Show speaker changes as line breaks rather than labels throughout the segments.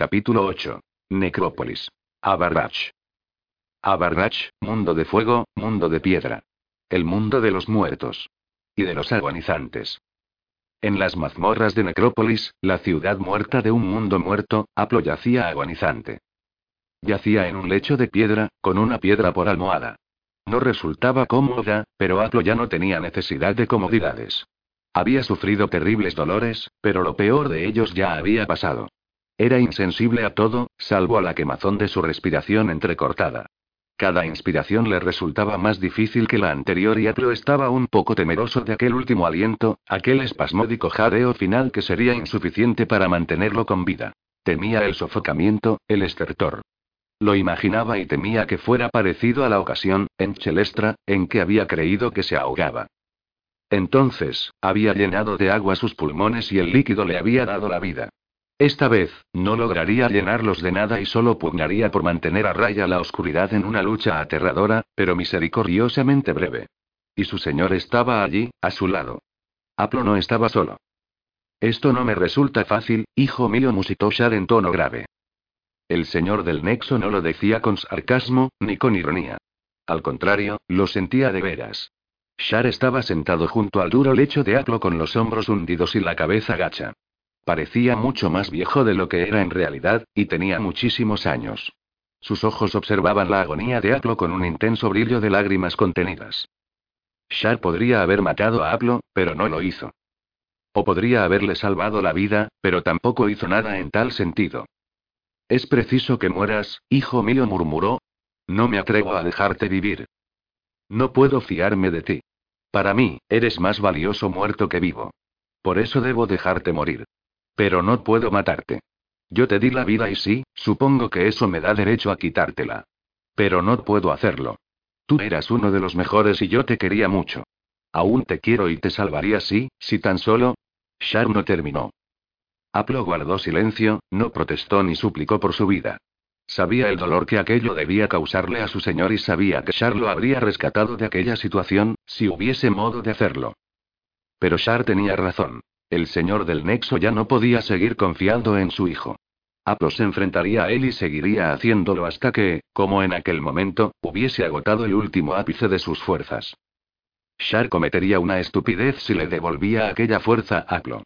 Capítulo 8. Necrópolis. Abarrach. Abarrach, mundo de fuego, mundo de piedra. El mundo de los muertos. Y de los agonizantes. En las mazmorras de Necrópolis, la ciudad muerta de un mundo muerto, Aplo yacía agonizante. Yacía en un lecho de piedra, con una piedra por almohada. No resultaba cómoda, pero Aplo ya no tenía necesidad de comodidades. Había sufrido terribles dolores, pero lo peor de ellos ya había pasado. Era insensible a todo, salvo a la quemazón de su respiración entrecortada. Cada inspiración le resultaba más difícil que la anterior y Aplo estaba un poco temeroso de aquel último aliento, aquel espasmódico jadeo final que sería insuficiente para mantenerlo con vida. Temía el sofocamiento, el estertor. Lo imaginaba y temía que fuera parecido a la ocasión, en Chelestra, en que había creído que se ahogaba. Entonces, había llenado de agua sus pulmones y el líquido le había dado la vida. Esta vez, no lograría llenarlos de nada y solo pugnaría por mantener a raya la oscuridad en una lucha aterradora, pero misericordiosamente breve. Y su señor estaba allí, a su lado. Aplo no estaba solo. Esto no me resulta fácil, hijo mío, musitó Shar en tono grave. El señor del nexo no lo decía con sarcasmo, ni con ironía. Al contrario, lo sentía de veras. Shar estaba sentado junto al duro lecho de Aplo con los hombros hundidos y la cabeza gacha. Parecía mucho más viejo de lo que era en realidad, y tenía muchísimos años. Sus ojos observaban la agonía de Aplo con un intenso brillo de lágrimas contenidas. Shar podría haber matado a Aplo, pero no lo hizo. O podría haberle salvado la vida, pero tampoco hizo nada en tal sentido. Es preciso que mueras, hijo mío, murmuró. No me atrevo a dejarte vivir. No puedo fiarme de ti. Para mí, eres más valioso muerto que vivo. Por eso debo dejarte morir. Pero no puedo matarte. Yo te di la vida y sí, supongo que eso me da derecho a quitártela. Pero no puedo hacerlo. Tú eras uno de los mejores y yo te quería mucho. Aún te quiero y te salvaría sí, si tan solo. Shar no terminó. Aplo guardó silencio, no protestó ni suplicó por su vida. Sabía el dolor que aquello debía causarle a su señor y sabía que Shar lo habría rescatado de aquella situación, si hubiese modo de hacerlo. Pero Shar tenía razón. El señor del Nexo ya no podía seguir confiando en su hijo. Aplo se enfrentaría a él y seguiría haciéndolo hasta que, como en aquel momento, hubiese agotado el último ápice de sus fuerzas. Shar cometería una estupidez si le devolvía aquella fuerza a Aplo.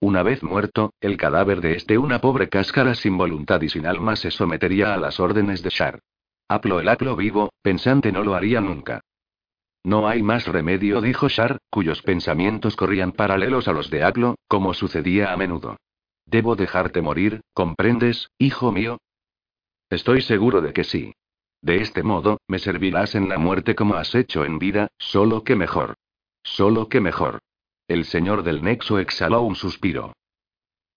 Una vez muerto, el cadáver de este, una pobre cáscara sin voluntad y sin alma, se sometería a las órdenes de Shar. Aplo el Aplo vivo, pensante no lo haría nunca. No hay más remedio, dijo Shar, cuyos pensamientos corrían paralelos a los de Aklo, como sucedía a menudo. Debo dejarte morir, ¿comprendes, hijo mío? Estoy seguro de que sí. De este modo, me servirás en la muerte como has hecho en vida, solo que mejor. Solo que mejor. El señor del Nexo exhaló un suspiro.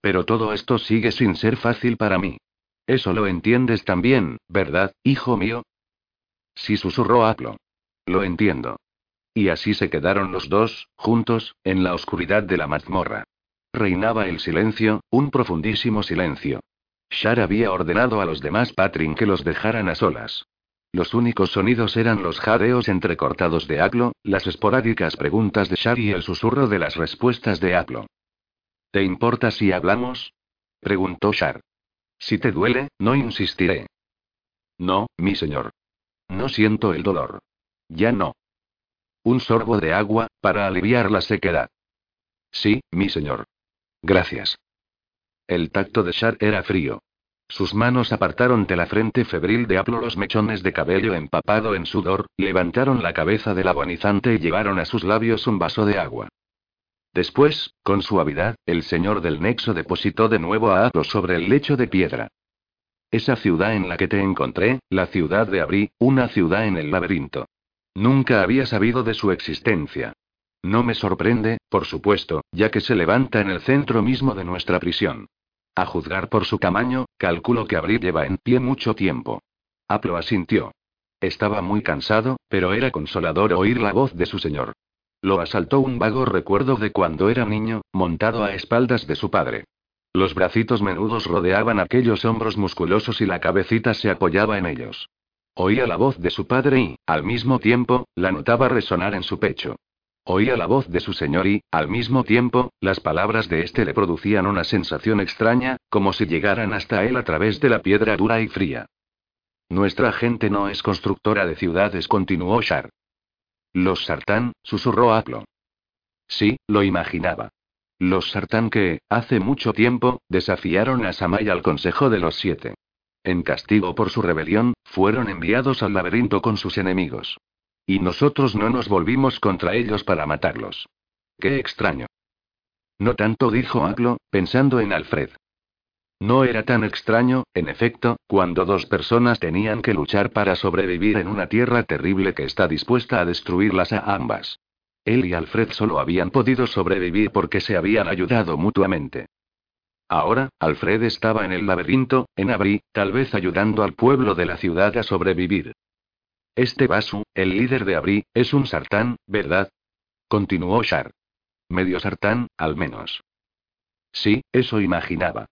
Pero todo esto sigue sin ser fácil para mí. Eso lo entiendes también, ¿verdad, hijo mío? Sí susurró Aklo. Lo entiendo. Y así se quedaron los dos, juntos, en la oscuridad de la mazmorra. Reinaba el silencio, un profundísimo silencio. Shar había ordenado a los demás Patrin que los dejaran a solas. Los únicos sonidos eran los jadeos entrecortados de Aklo, las esporádicas preguntas de Shar y el susurro de las respuestas de Aklo. ¿Te importa si hablamos? preguntó Shar. Si te duele, no insistiré. No, mi señor. No siento el dolor. Ya no. Un sorbo de agua, para aliviar la sequedad. Sí, mi señor. Gracias. El tacto de Shar era frío. Sus manos apartaron de la frente febril de Aplo los mechones de cabello empapado en sudor, levantaron la cabeza del agonizante y llevaron a sus labios un vaso de agua. Después, con suavidad, el señor del nexo depositó de nuevo a Aplo sobre el lecho de piedra. Esa ciudad en la que te encontré, la ciudad de Abrí, una ciudad en el laberinto. Nunca había sabido de su existencia. No me sorprende, por supuesto, ya que se levanta en el centro mismo de nuestra prisión. A juzgar por su tamaño, calculo que Abril lleva en pie mucho tiempo. Aplo asintió. Estaba muy cansado, pero era consolador oír la voz de su señor. Lo asaltó un vago recuerdo de cuando era niño, montado a espaldas de su padre. Los bracitos menudos rodeaban aquellos hombros musculosos y la cabecita se apoyaba en ellos. Oía la voz de su padre y, al mismo tiempo, la notaba resonar en su pecho. Oía la voz de su señor y, al mismo tiempo, las palabras de éste le producían una sensación extraña, como si llegaran hasta él a través de la piedra dura y fría. Nuestra gente no es constructora de ciudades, continuó Shar. Los Sartán, susurró Aplo. Sí, lo imaginaba. Los Sartán que, hace mucho tiempo, desafiaron a Samay al Consejo de los Siete. En castigo por su rebelión, fueron enviados al laberinto con sus enemigos. Y nosotros no nos volvimos contra ellos para matarlos. Qué extraño. No tanto dijo Aplo, pensando en Alfred. No era tan extraño, en efecto, cuando dos personas tenían que luchar para sobrevivir en una tierra terrible que está dispuesta a destruirlas a ambas. Él y Alfred solo habían podido sobrevivir porque se habían ayudado mutuamente. Ahora, Alfred estaba en el laberinto, en Abri, tal vez ayudando al pueblo de la ciudad a sobrevivir. Este Basu, el líder de Abri, es un sartán, ¿verdad? Continuó Shar. Medio sartán, al menos. Sí, eso imaginaba.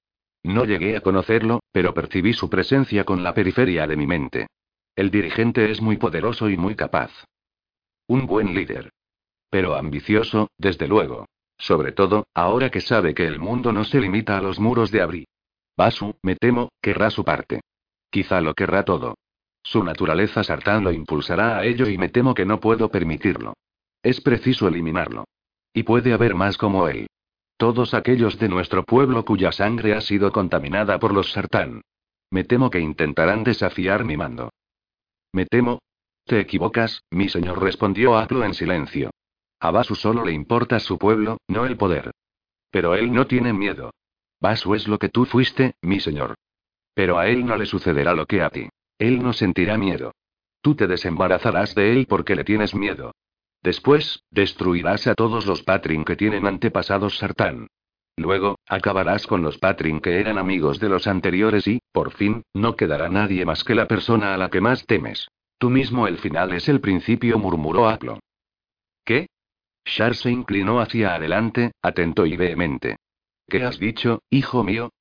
No llegué a conocerlo, pero percibí su presencia con la periferia de mi mente. El dirigente es muy poderoso y muy capaz. Un buen líder. Pero ambicioso, desde luego. Sobre todo, ahora que sabe que el mundo no se limita a los muros de Abri. Basu, me temo, querrá su parte. Quizá lo querrá todo. Su naturaleza sartán lo impulsará a ello y me temo que no puedo permitirlo. Es preciso eliminarlo. Y puede haber más como él. Todos aquellos de nuestro pueblo cuya sangre ha sido contaminada por los sartán. Me temo que intentarán desafiar mi mando. Me temo. Te equivocas, mi señor respondió Aplo en silencio. A Basu solo le importa su pueblo, no el poder. Pero él no tiene miedo. Basu es lo que tú fuiste, mi señor. Pero a él no le sucederá lo que a ti. Él no sentirá miedo. Tú te desembarazarás de él porque le tienes miedo. Después, destruirás a todos los Patrin que tienen antepasados Sartán. Luego, acabarás con los Patrin que eran amigos de los anteriores y, por fin, no quedará nadie más que la persona a la que más temes. Tú mismo el final es el principio, murmuró Aplo. Shar se inclinó hacia adelante, atento y vehemente. ¿Qué has dicho, hijo mío?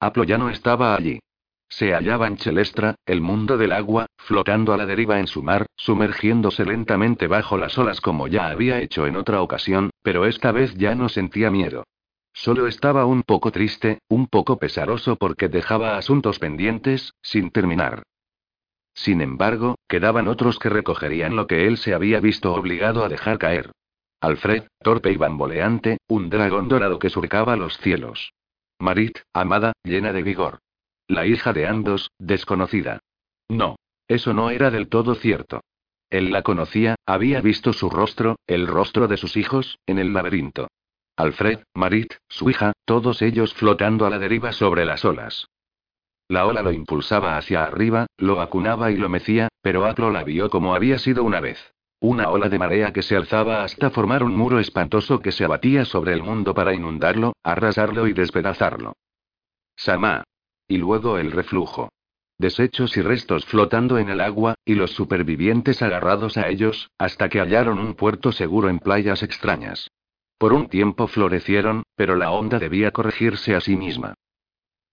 Aplo ya no estaba allí. Se hallaba en Chelestra, el mundo del agua, flotando a la deriva en su mar, sumergiéndose lentamente bajo las olas como ya había hecho en otra ocasión, pero esta vez ya no sentía miedo. Solo estaba un poco triste, un poco pesaroso porque dejaba asuntos pendientes, sin terminar. Sin embargo, quedaban otros que recogerían lo que él se había visto obligado a dejar caer. Alfred, torpe y bamboleante, un dragón dorado que surcaba los cielos. Marit, amada, llena de vigor. La hija de Andos, desconocida. No. Eso no era del todo cierto. Él la conocía, había visto su rostro, el rostro de sus hijos, en el laberinto. Alfred, Marit, su hija, todos ellos flotando a la deriva sobre las olas. La ola lo impulsaba hacia arriba, lo acunaba y lo mecía, pero Aplo la vio como había sido una vez. Una ola de marea que se alzaba hasta formar un muro espantoso que se abatía sobre el mundo para inundarlo, arrasarlo y despedazarlo. Sama. Y luego el reflujo. Desechos y restos flotando en el agua, y los supervivientes agarrados a ellos, hasta que hallaron un puerto seguro en playas extrañas. Por un tiempo florecieron, pero la onda debía corregirse a sí misma.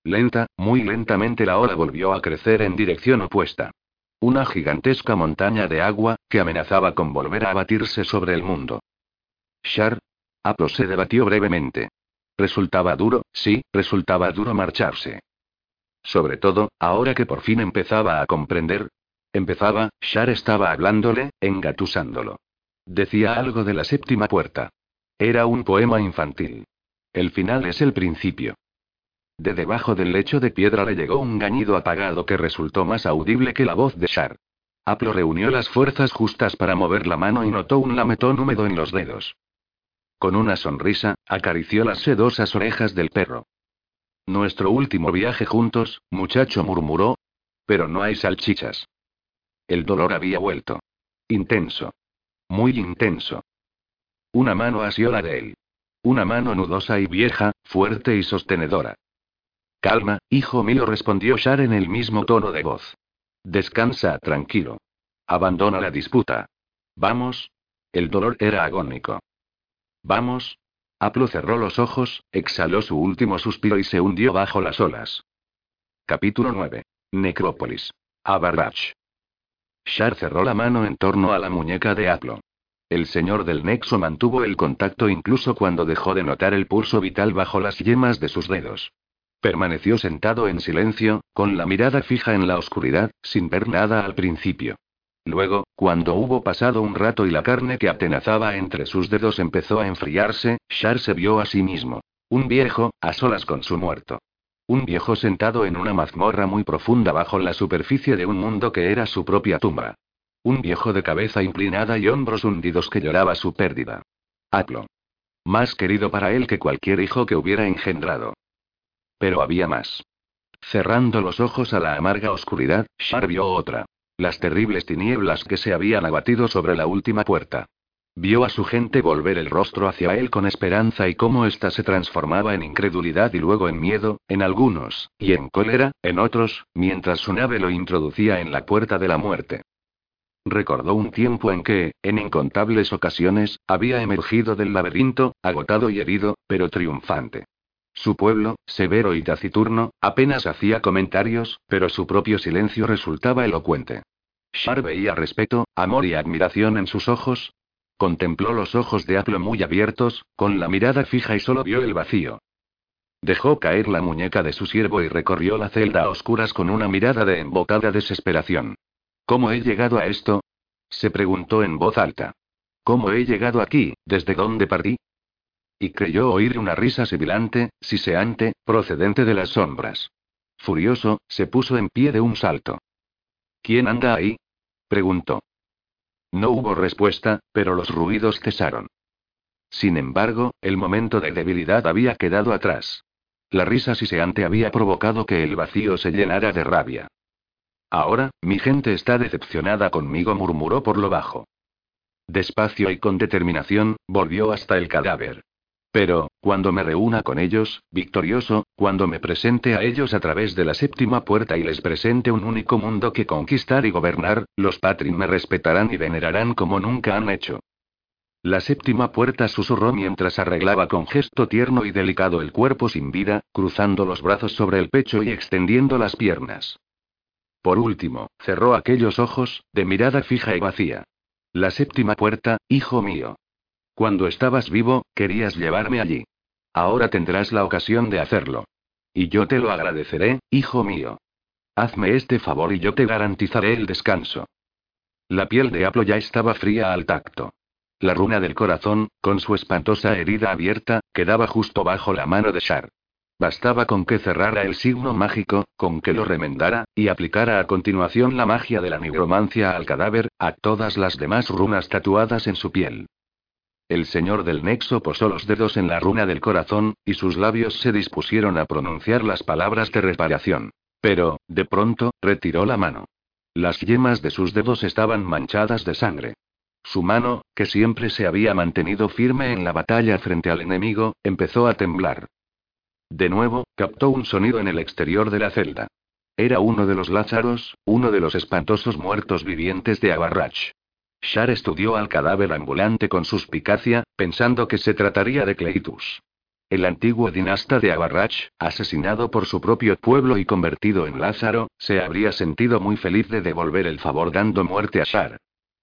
Lenta, muy lentamente la ola volvió a crecer en dirección opuesta. Una gigantesca montaña de agua, que amenazaba con volver a abatirse sobre el mundo. Shar. Aplo se debatió brevemente. Resultaba duro, sí, resultaba duro marcharse. Sobre todo, ahora que por fin empezaba a comprender. Empezaba, Shar estaba hablándole, engatusándolo. Decía algo de la séptima puerta. Era un poema infantil. El final es el principio. De debajo del lecho de piedra le llegó un gañido apagado que resultó más audible que la voz de Shar. Aplo reunió las fuerzas justas para mover la mano y notó un lametón húmedo en los dedos. Con una sonrisa, acarició las sedosas orejas del perro. Nuestro último viaje juntos, muchacho murmuró. Pero no hay salchichas. El dolor había vuelto. Intenso. Muy intenso. Una mano asió la de él. Una mano nudosa y vieja, fuerte y sostenedora. Calma, hijo mío, respondió Shar en el mismo tono de voz. Descansa, tranquilo. Abandona la disputa. Vamos. El dolor era agónico. Vamos. Aplo cerró los ojos, exhaló su último suspiro y se hundió bajo las olas. Capítulo 9. Necrópolis. Abarrach. Shar cerró la mano en torno a la muñeca de Aplo. El señor del Nexo mantuvo el contacto incluso cuando dejó de notar el pulso vital bajo las yemas de sus dedos. Permaneció sentado en silencio, con la mirada fija en la oscuridad, sin ver nada al principio. Luego, cuando hubo pasado un rato y la carne que atenazaba entre sus dedos empezó a enfriarse, Shar se vio a sí mismo. Un viejo, a solas con su muerto. Un viejo sentado en una mazmorra muy profunda bajo la superficie de un mundo que era su propia tumba. Un viejo de cabeza inclinada y hombros hundidos que lloraba su pérdida. Aplo. Más querido para él que cualquier hijo que hubiera engendrado. Pero había más. Cerrando los ojos a la amarga oscuridad, Shar vio otra. Las terribles tinieblas que se habían abatido sobre la última puerta. Vio a su gente volver el rostro hacia él con esperanza y cómo ésta se transformaba en incredulidad y luego en miedo, en algunos, y en cólera, en otros, mientras su nave lo introducía en la puerta de la muerte. Recordó un tiempo en que, en incontables ocasiones, había emergido del laberinto, agotado y herido, pero triunfante. Su pueblo, severo y taciturno, apenas hacía comentarios, pero su propio silencio resultaba elocuente. Shar veía respeto, amor y admiración en sus ojos. Contempló los ojos de Aplo muy abiertos, con la mirada fija y solo vio el vacío. Dejó caer la muñeca de su siervo y recorrió la celda a oscuras con una mirada de embocada desesperación. ¿Cómo he llegado a esto? se preguntó en voz alta. ¿Cómo he llegado aquí, desde dónde partí? Y creyó oír una risa sibilante, siseante, procedente de las sombras. Furioso, se puso en pie de un salto. ¿Quién anda ahí? preguntó. No hubo respuesta, pero los ruidos cesaron. Sin embargo, el momento de debilidad había quedado atrás. La risa siseante había provocado que el vacío se llenara de rabia. Ahora, mi gente está decepcionada conmigo, murmuró por lo bajo. Despacio y con determinación, volvió hasta el cadáver. Pero, cuando me reúna con ellos, victorioso, cuando me presente a ellos a través de la séptima puerta y les presente un único mundo que conquistar y gobernar, los Patrin me respetarán y venerarán como nunca han hecho. La séptima puerta susurró mientras arreglaba con gesto tierno y delicado el cuerpo sin vida, cruzando los brazos sobre el pecho y extendiendo las piernas. Por último, cerró aquellos ojos, de mirada fija y vacía. La séptima puerta, hijo mío. Cuando estabas vivo, querías llevarme allí. Ahora tendrás la ocasión de hacerlo. Y yo te lo agradeceré, hijo mío. Hazme este favor y yo te garantizaré el descanso. La piel de Aplo ya estaba fría al tacto. La runa del corazón, con su espantosa herida abierta, quedaba justo bajo la mano de Shar. Bastaba con que cerrara el signo mágico, con que lo remendara, y aplicara a continuación la magia de la nigromancia al cadáver, a todas las demás runas tatuadas en su piel. El señor del nexo posó los dedos en la runa del corazón, y sus labios se dispusieron a pronunciar las palabras de reparación. Pero, de pronto, retiró la mano. Las yemas de sus dedos estaban manchadas de sangre. Su mano, que siempre se había mantenido firme en la batalla frente al enemigo, empezó a temblar. De nuevo, captó un sonido en el exterior de la celda. Era uno de los Lázaros, uno de los espantosos muertos vivientes de Abarrach. Shar estudió al cadáver ambulante con suspicacia, pensando que se trataría de Cleitus. El antiguo dinasta de Abarrach, asesinado por su propio pueblo y convertido en Lázaro, se habría sentido muy feliz de devolver el favor dando muerte a Shar.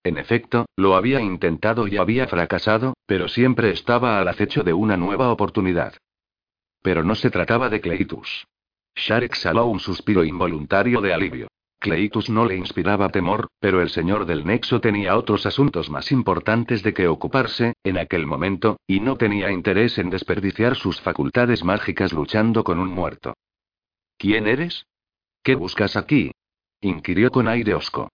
En efecto, lo había intentado y había fracasado, pero siempre estaba al acecho de una nueva oportunidad. Pero no se trataba de Cleitus. Shar exhaló un suspiro involuntario de alivio. Cleitus no le inspiraba temor, pero el señor del Nexo tenía otros asuntos más importantes de que ocuparse, en aquel momento, y no tenía interés en desperdiciar sus facultades mágicas luchando con un muerto. ¿Quién eres? ¿Qué buscas aquí? inquirió con aire hosco.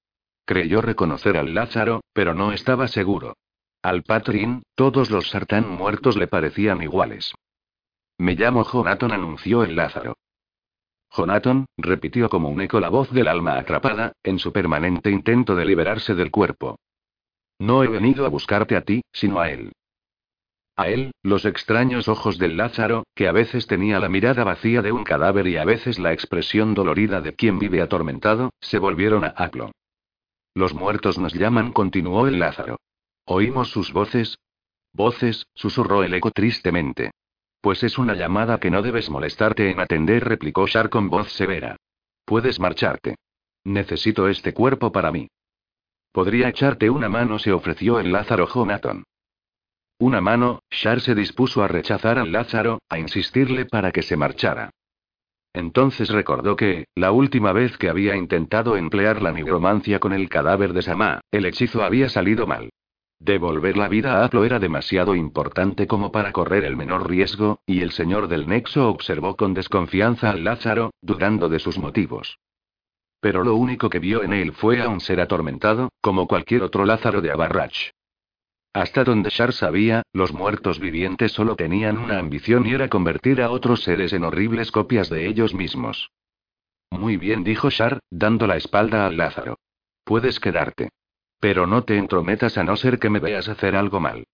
Creyó reconocer al Lázaro, pero no estaba seguro. Al Patrin, todos los sartán muertos le parecían iguales. Me llamo Jonaton, anunció el Lázaro. Jonaton, repitió como un eco la voz del alma atrapada, en su permanente intento de liberarse del cuerpo. No he venido a buscarte a ti, sino a él. A él, los extraños ojos del Lázaro, que a veces tenía la mirada vacía de un cadáver y a veces la expresión dolorida de quien vive atormentado, se volvieron a Aplo. Los muertos nos llaman, continuó el Lázaro. ¿Oímos sus voces? Voces, susurró el eco tristemente. Pues es una llamada que no debes molestarte en atender, replicó Shar con voz severa. Puedes marcharte. Necesito este cuerpo para mí. Podría echarte una mano, se ofreció el Lázaro Jonathan. Una mano, Shar se dispuso a rechazar al Lázaro, a insistirle para que se marchara. Entonces recordó que, la última vez que había intentado emplear la nigromancia con el cadáver de Sama, el hechizo había salido mal. Devolver la vida a Aplo era demasiado importante como para correr el menor riesgo, y el señor del Nexo observó con desconfianza al Lázaro, dudando de sus motivos. Pero lo único que vio en él fue a un ser atormentado, como cualquier otro Lázaro de Abarrach. Hasta donde Shar sabía, los muertos vivientes solo tenían una ambición y era convertir a otros seres en horribles copias de ellos mismos. Muy bien, dijo Shar, dando la espalda al Lázaro. Puedes quedarte. Pero no te entrometas a no ser que me veas hacer algo mal.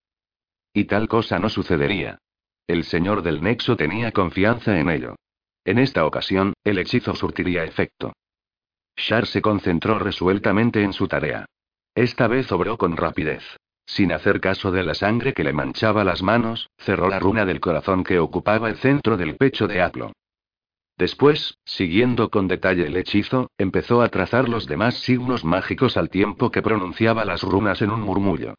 Y tal cosa no sucedería. El señor del Nexo tenía confianza en ello. En esta ocasión, el hechizo surtiría efecto. Shar se concentró resueltamente en su tarea. Esta vez obró con rapidez. Sin hacer caso de la sangre que le manchaba las manos, cerró la runa del corazón que ocupaba el centro del pecho de Aplo. Después, siguiendo con detalle el hechizo, empezó a trazar los demás signos mágicos al tiempo que pronunciaba las runas en un murmullo.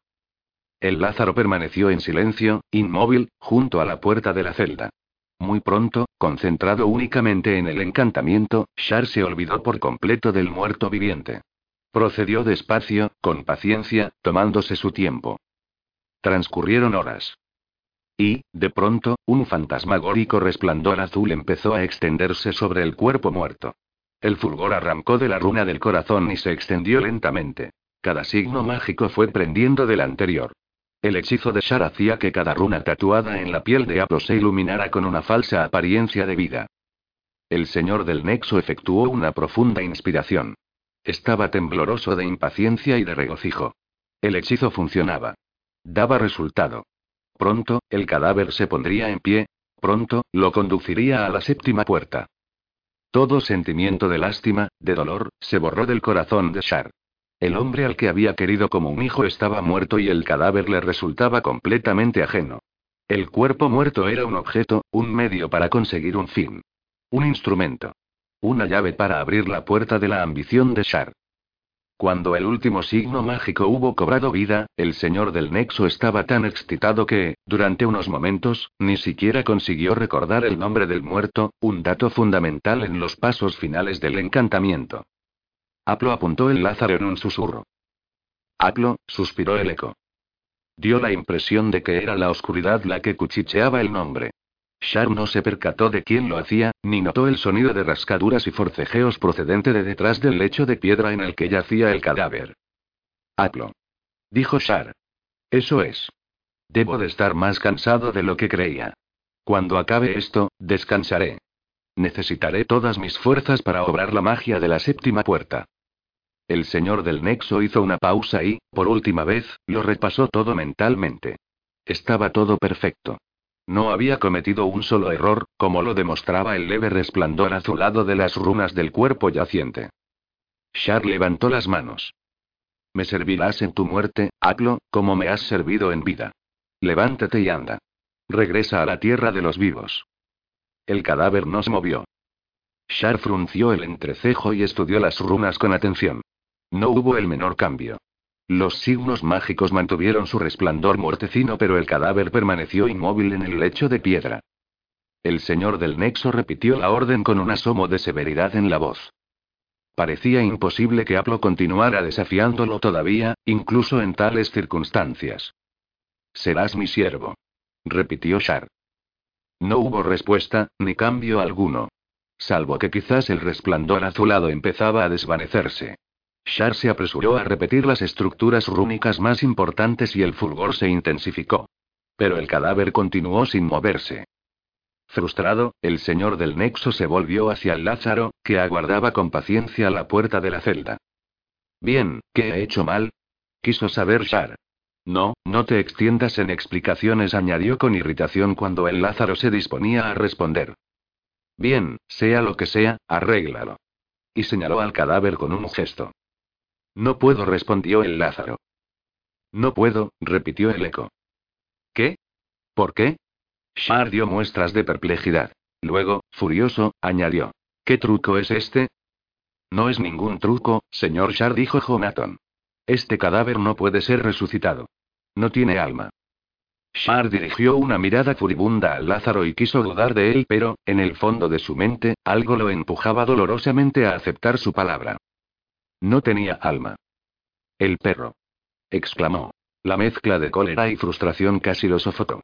El Lázaro permaneció en silencio, inmóvil, junto a la puerta de la celda. Muy pronto, concentrado únicamente en el encantamiento, Shar se olvidó por completo del muerto viviente. Procedió despacio, con paciencia, tomándose su tiempo. Transcurrieron horas. Y, de pronto, un fantasmagórico resplandor azul empezó a extenderse sobre el cuerpo muerto. El fulgor arrancó de la runa del corazón y se extendió lentamente. Cada signo mágico fue prendiendo del anterior. El hechizo de Shar hacía que cada runa tatuada en la piel de Aplo se iluminara con una falsa apariencia de vida. El señor del Nexo efectuó una profunda inspiración. Estaba tembloroso de impaciencia y de regocijo. El hechizo funcionaba. Daba resultado. Pronto, el cadáver se pondría en pie, pronto, lo conduciría a la séptima puerta. Todo sentimiento de lástima, de dolor, se borró del corazón de Shar. El hombre al que había querido como un hijo estaba muerto y el cadáver le resultaba completamente ajeno. El cuerpo muerto era un objeto, un medio para conseguir un fin. Un instrumento. Una llave para abrir la puerta de la ambición de Shar. Cuando el último signo mágico hubo cobrado vida, el señor del Nexo estaba tan excitado que, durante unos momentos, ni siquiera consiguió recordar el nombre del muerto, un dato fundamental en los pasos finales del encantamiento. Aplo apuntó el Lázaro en un susurro. Aplo, suspiró el eco. Dio la impresión de que era la oscuridad la que cuchicheaba el nombre. Shar no se percató de quién lo hacía, ni notó el sonido de rascaduras y forcejeos procedente de detrás del lecho de piedra en el que yacía el cadáver. Aplo. Dijo Shar. Eso es. Debo de estar más cansado de lo que creía. Cuando acabe esto, descansaré. Necesitaré todas mis fuerzas para obrar la magia de la séptima puerta. El señor del Nexo hizo una pausa y, por última vez, lo repasó todo mentalmente. Estaba todo perfecto. No había cometido un solo error, como lo demostraba el leve resplandor azulado de las runas del cuerpo yaciente. Shar levantó las manos. Me servirás en tu muerte, Aklo, como me has servido en vida. Levántate y anda. Regresa a la tierra de los vivos. El cadáver no se movió. Shar frunció el entrecejo y estudió las runas con atención. No hubo el menor cambio. Los signos mágicos mantuvieron su resplandor muertecino, pero el cadáver permaneció inmóvil en el lecho de piedra. El señor del Nexo repitió la orden con un asomo de severidad en la voz. Parecía imposible que Aplo continuara desafiándolo todavía, incluso en tales circunstancias. Serás mi siervo. Repitió Shar. No hubo respuesta, ni cambio alguno. Salvo que quizás el resplandor azulado empezaba a desvanecerse. Shar se apresuró a repetir las estructuras rúnicas más importantes y el fulgor se intensificó. Pero el cadáver continuó sin moverse. Frustrado, el señor del nexo se volvió hacia el Lázaro, que aguardaba con paciencia la puerta de la celda. Bien, ¿qué he hecho mal? Quiso saber Shar. No, no te extiendas en explicaciones, añadió con irritación cuando el Lázaro se disponía a responder. Bien, sea lo que sea, arréglalo. Y señaló al cadáver con un gesto. No puedo, respondió el Lázaro. No puedo, repitió el eco. ¿Qué? ¿Por qué? Shar dio muestras de perplejidad. Luego, furioso, añadió. ¿Qué truco es este? No es ningún truco, señor Shar, dijo Jonathan. Este cadáver no puede ser resucitado. No tiene alma. Shar dirigió una mirada furibunda al Lázaro y quiso dudar de él, pero, en el fondo de su mente, algo lo empujaba dolorosamente a aceptar su palabra. No tenía alma. El perro. exclamó. La mezcla de cólera y frustración casi lo sofocó.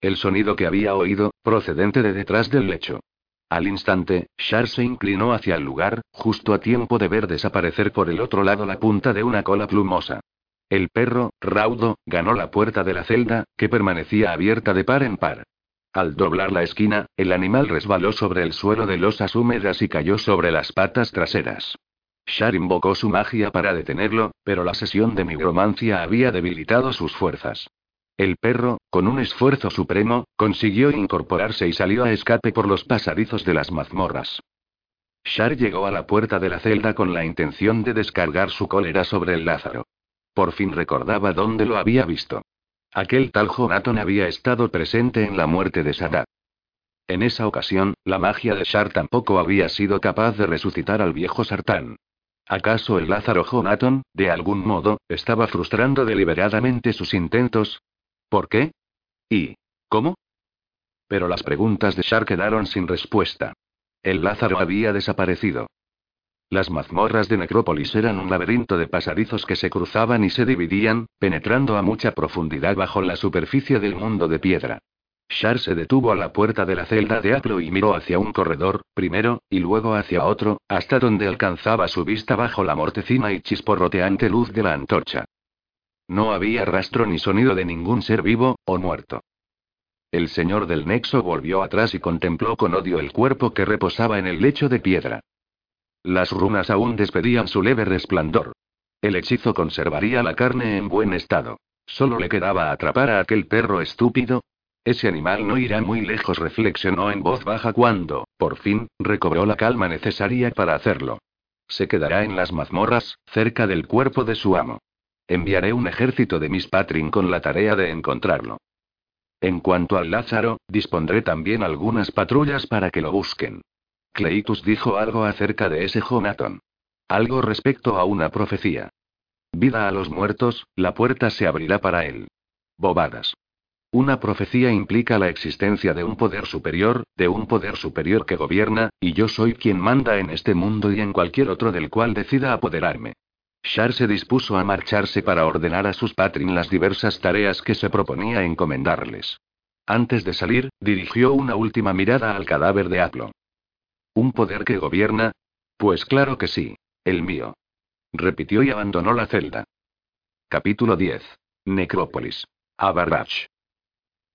El sonido que había oído, procedente de detrás del lecho. Al instante, Shar se inclinó hacia el lugar, justo a tiempo de ver desaparecer por el otro lado la punta de una cola plumosa. El perro, raudo, ganó la puerta de la celda, que permanecía abierta de par en par. Al doblar la esquina, el animal resbaló sobre el suelo de losas húmedas y cayó sobre las patas traseras. Shar invocó su magia para detenerlo, pero la sesión de migromancia había debilitado sus fuerzas. El perro, con un esfuerzo supremo, consiguió incorporarse y salió a escape por los pasadizos de las mazmorras. Shar llegó a la puerta de la celda con la intención de descargar su cólera sobre el Lázaro. Por fin recordaba dónde lo había visto. Aquel tal Jonaton había estado presente en la muerte de Sadat. En esa ocasión, la magia de Shar tampoco había sido capaz de resucitar al viejo Sartán. ¿Acaso el Lázaro Jonaton, de algún modo, estaba frustrando deliberadamente sus intentos? ¿Por qué? ¿Y cómo? Pero las preguntas de Shar quedaron sin respuesta. El Lázaro había desaparecido. Las mazmorras de Necrópolis eran un laberinto de pasadizos que se cruzaban y se dividían, penetrando a mucha profundidad bajo la superficie del mundo de piedra. Shar se detuvo a la puerta de la celda de Aplo y miró hacia un corredor, primero, y luego hacia otro, hasta donde alcanzaba su vista bajo la mortecina y chisporroteante luz de la antorcha. No había rastro ni sonido de ningún ser vivo, o muerto. El señor del nexo volvió atrás y contempló con odio el cuerpo que reposaba en el lecho de piedra. Las runas aún despedían su leve resplandor. El hechizo conservaría la carne en buen estado. Solo le quedaba atrapar a aquel perro estúpido. Ese animal no irá muy lejos, reflexionó en voz baja cuando, por fin, recobró la calma necesaria para hacerlo. Se quedará en las mazmorras, cerca del cuerpo de su amo. Enviaré un ejército de Miss Patrin con la tarea de encontrarlo. En cuanto al Lázaro, dispondré también algunas patrullas para que lo busquen. Cleitus dijo algo acerca de ese Jonathan. Algo respecto a una profecía. Vida a los muertos, la puerta se abrirá para él. Bobadas. Una profecía implica la existencia de un poder superior, de un poder superior que gobierna, y yo soy quien manda en este mundo y en cualquier otro del cual decida apoderarme. Shar se dispuso a marcharse para ordenar a sus patrin las diversas tareas que se proponía encomendarles. Antes de salir, dirigió una última mirada al cadáver de Aplo. ¿Un poder que gobierna? Pues claro que sí. El mío. Repitió y abandonó la celda. Capítulo 10. Necrópolis. Abarrach.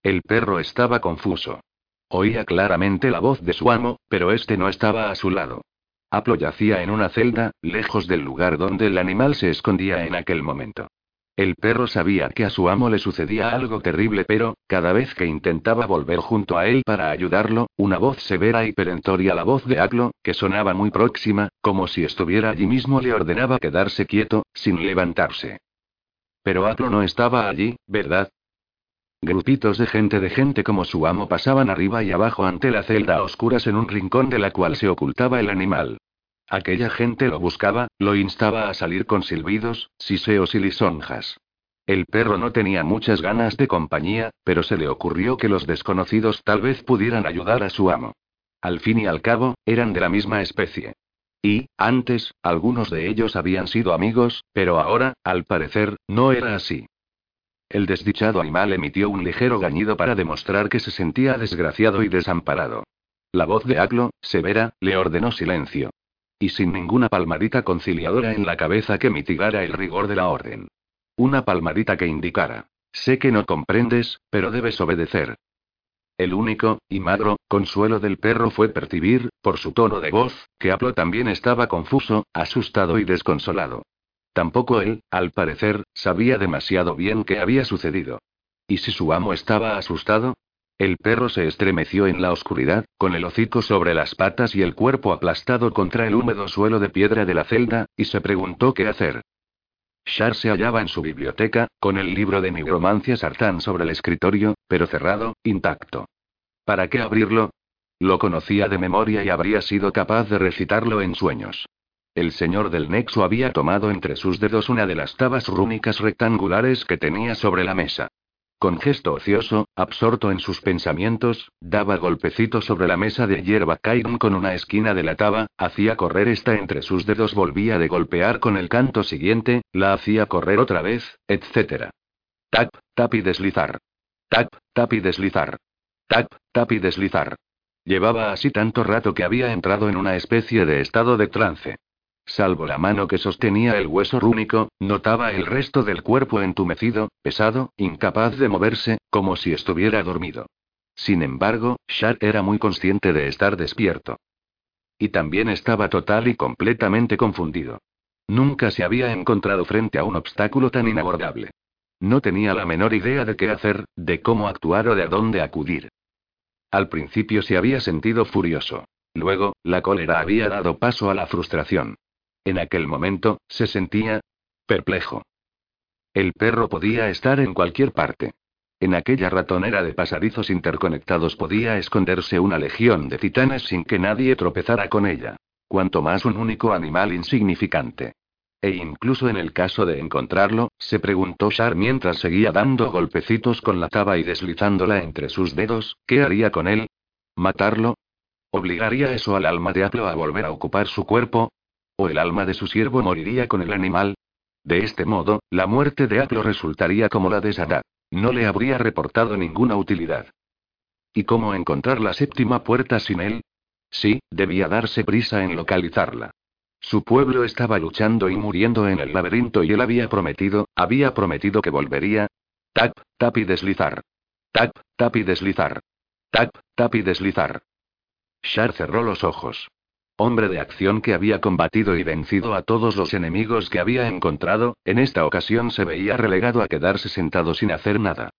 El perro estaba confuso. Oía claramente la voz de su amo, pero este no estaba a su lado. Aplo yacía en una celda, lejos del lugar donde el animal se escondía en aquel momento. El perro sabía que a su amo le sucedía algo terrible, pero, cada vez que intentaba volver junto a él para ayudarlo, una voz severa y perentoria, la voz de Aplo, que sonaba muy próxima, como si estuviera allí mismo, le ordenaba quedarse quieto, sin levantarse. Pero Aplo no estaba allí, ¿verdad? Grupitos de gente de gente como su amo pasaban arriba y abajo ante la celda a oscuras en un rincón de la cual se ocultaba el animal. Aquella gente lo buscaba, lo instaba a salir con silbidos, siseos y lisonjas. El perro no tenía muchas ganas de compañía, pero se le ocurrió que los desconocidos tal vez pudieran ayudar a su amo. Al fin y al cabo, eran de la misma especie. Y, antes, algunos de ellos habían sido amigos, pero ahora, al parecer, no era así. El desdichado animal emitió un ligero gañido para demostrar que se sentía desgraciado y desamparado. La voz de Aclo, severa, le ordenó silencio. Y sin ninguna palmadita conciliadora en la cabeza que mitigara el rigor de la orden. Una palmadita que indicara. Sé que no comprendes, pero debes obedecer. El único, y magro, consuelo del perro fue percibir, por su tono de voz, que Aplo también estaba confuso, asustado y desconsolado. Tampoco él, al parecer, sabía demasiado bien qué había sucedido. ¿Y si su amo estaba asustado? El perro se estremeció en la oscuridad, con el hocico sobre las patas y el cuerpo aplastado contra el húmedo suelo de piedra de la celda, y se preguntó qué hacer. Shar se hallaba en su biblioteca, con el libro de nigromancia sartán sobre el escritorio, pero cerrado, intacto. ¿Para qué abrirlo? Lo conocía de memoria y habría sido capaz de recitarlo en sueños. El señor del Nexo había tomado entre sus dedos una de las tabas rúnicas rectangulares que tenía sobre la mesa. Con gesto ocioso, absorto en sus pensamientos, daba golpecitos sobre la mesa de hierba Kairon con una esquina de la taba, hacía correr esta entre sus dedos, volvía de golpear con el canto siguiente, la hacía correr otra vez, etc. Tap, tap y deslizar. Tap, tap y deslizar. Tap, tap y deslizar. Llevaba así tanto rato que había entrado en una especie de estado de trance. Salvo la mano que sostenía el hueso rúnico, notaba el resto del cuerpo entumecido, pesado, incapaz de moverse, como si estuviera dormido. Sin embargo, Shar era muy consciente de estar despierto. Y también estaba total y completamente confundido. Nunca se había encontrado frente a un obstáculo tan inabordable. No tenía la menor idea de qué hacer, de cómo actuar o de a dónde acudir. Al principio se había sentido furioso. Luego, la cólera había dado paso a la frustración. En aquel momento, se sentía perplejo. El perro podía estar en cualquier parte. En aquella ratonera de pasadizos interconectados podía esconderse una legión de titanes sin que nadie tropezara con ella. Cuanto más un único animal insignificante. E incluso en el caso de encontrarlo, se preguntó Shar mientras seguía dando golpecitos con la taba y deslizándola entre sus dedos, ¿qué haría con él? ¿Matarlo? ¿Obligaría eso al alma de Aplo a volver a ocupar su cuerpo? ¿O el alma de su siervo moriría con el animal? De este modo, la muerte de Aplo resultaría como la de. No le habría reportado ninguna utilidad. ¿Y cómo encontrar la séptima puerta sin él? Sí, debía darse prisa en localizarla. Su pueblo estaba luchando y muriendo en el laberinto y él había prometido, había prometido que volvería. Tap, tap y deslizar. Tap, tap y deslizar. Tap, tap y deslizar. Shar cerró los ojos hombre de acción que había combatido y vencido a todos los enemigos que había encontrado, en esta ocasión se veía relegado a quedarse sentado sin hacer nada.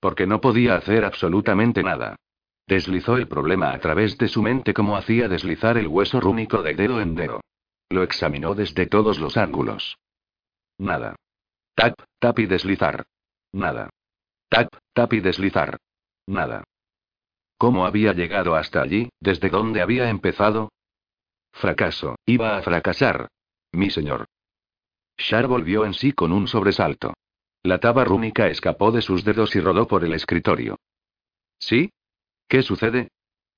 Porque no podía hacer absolutamente nada. Deslizó el problema a través de su mente como hacía deslizar el hueso rúnico de dedo en dedo. Lo examinó desde todos los ángulos. Nada. Tap, tap y deslizar. Nada. Tap, tap y deslizar. Nada. ¿Cómo había llegado hasta allí? ¿Desde dónde había empezado? Fracaso, iba a fracasar. Mi señor. Shar volvió en sí con un sobresalto. La taba rúnica escapó de sus dedos y rodó por el escritorio. ¿Sí? ¿Qué sucede?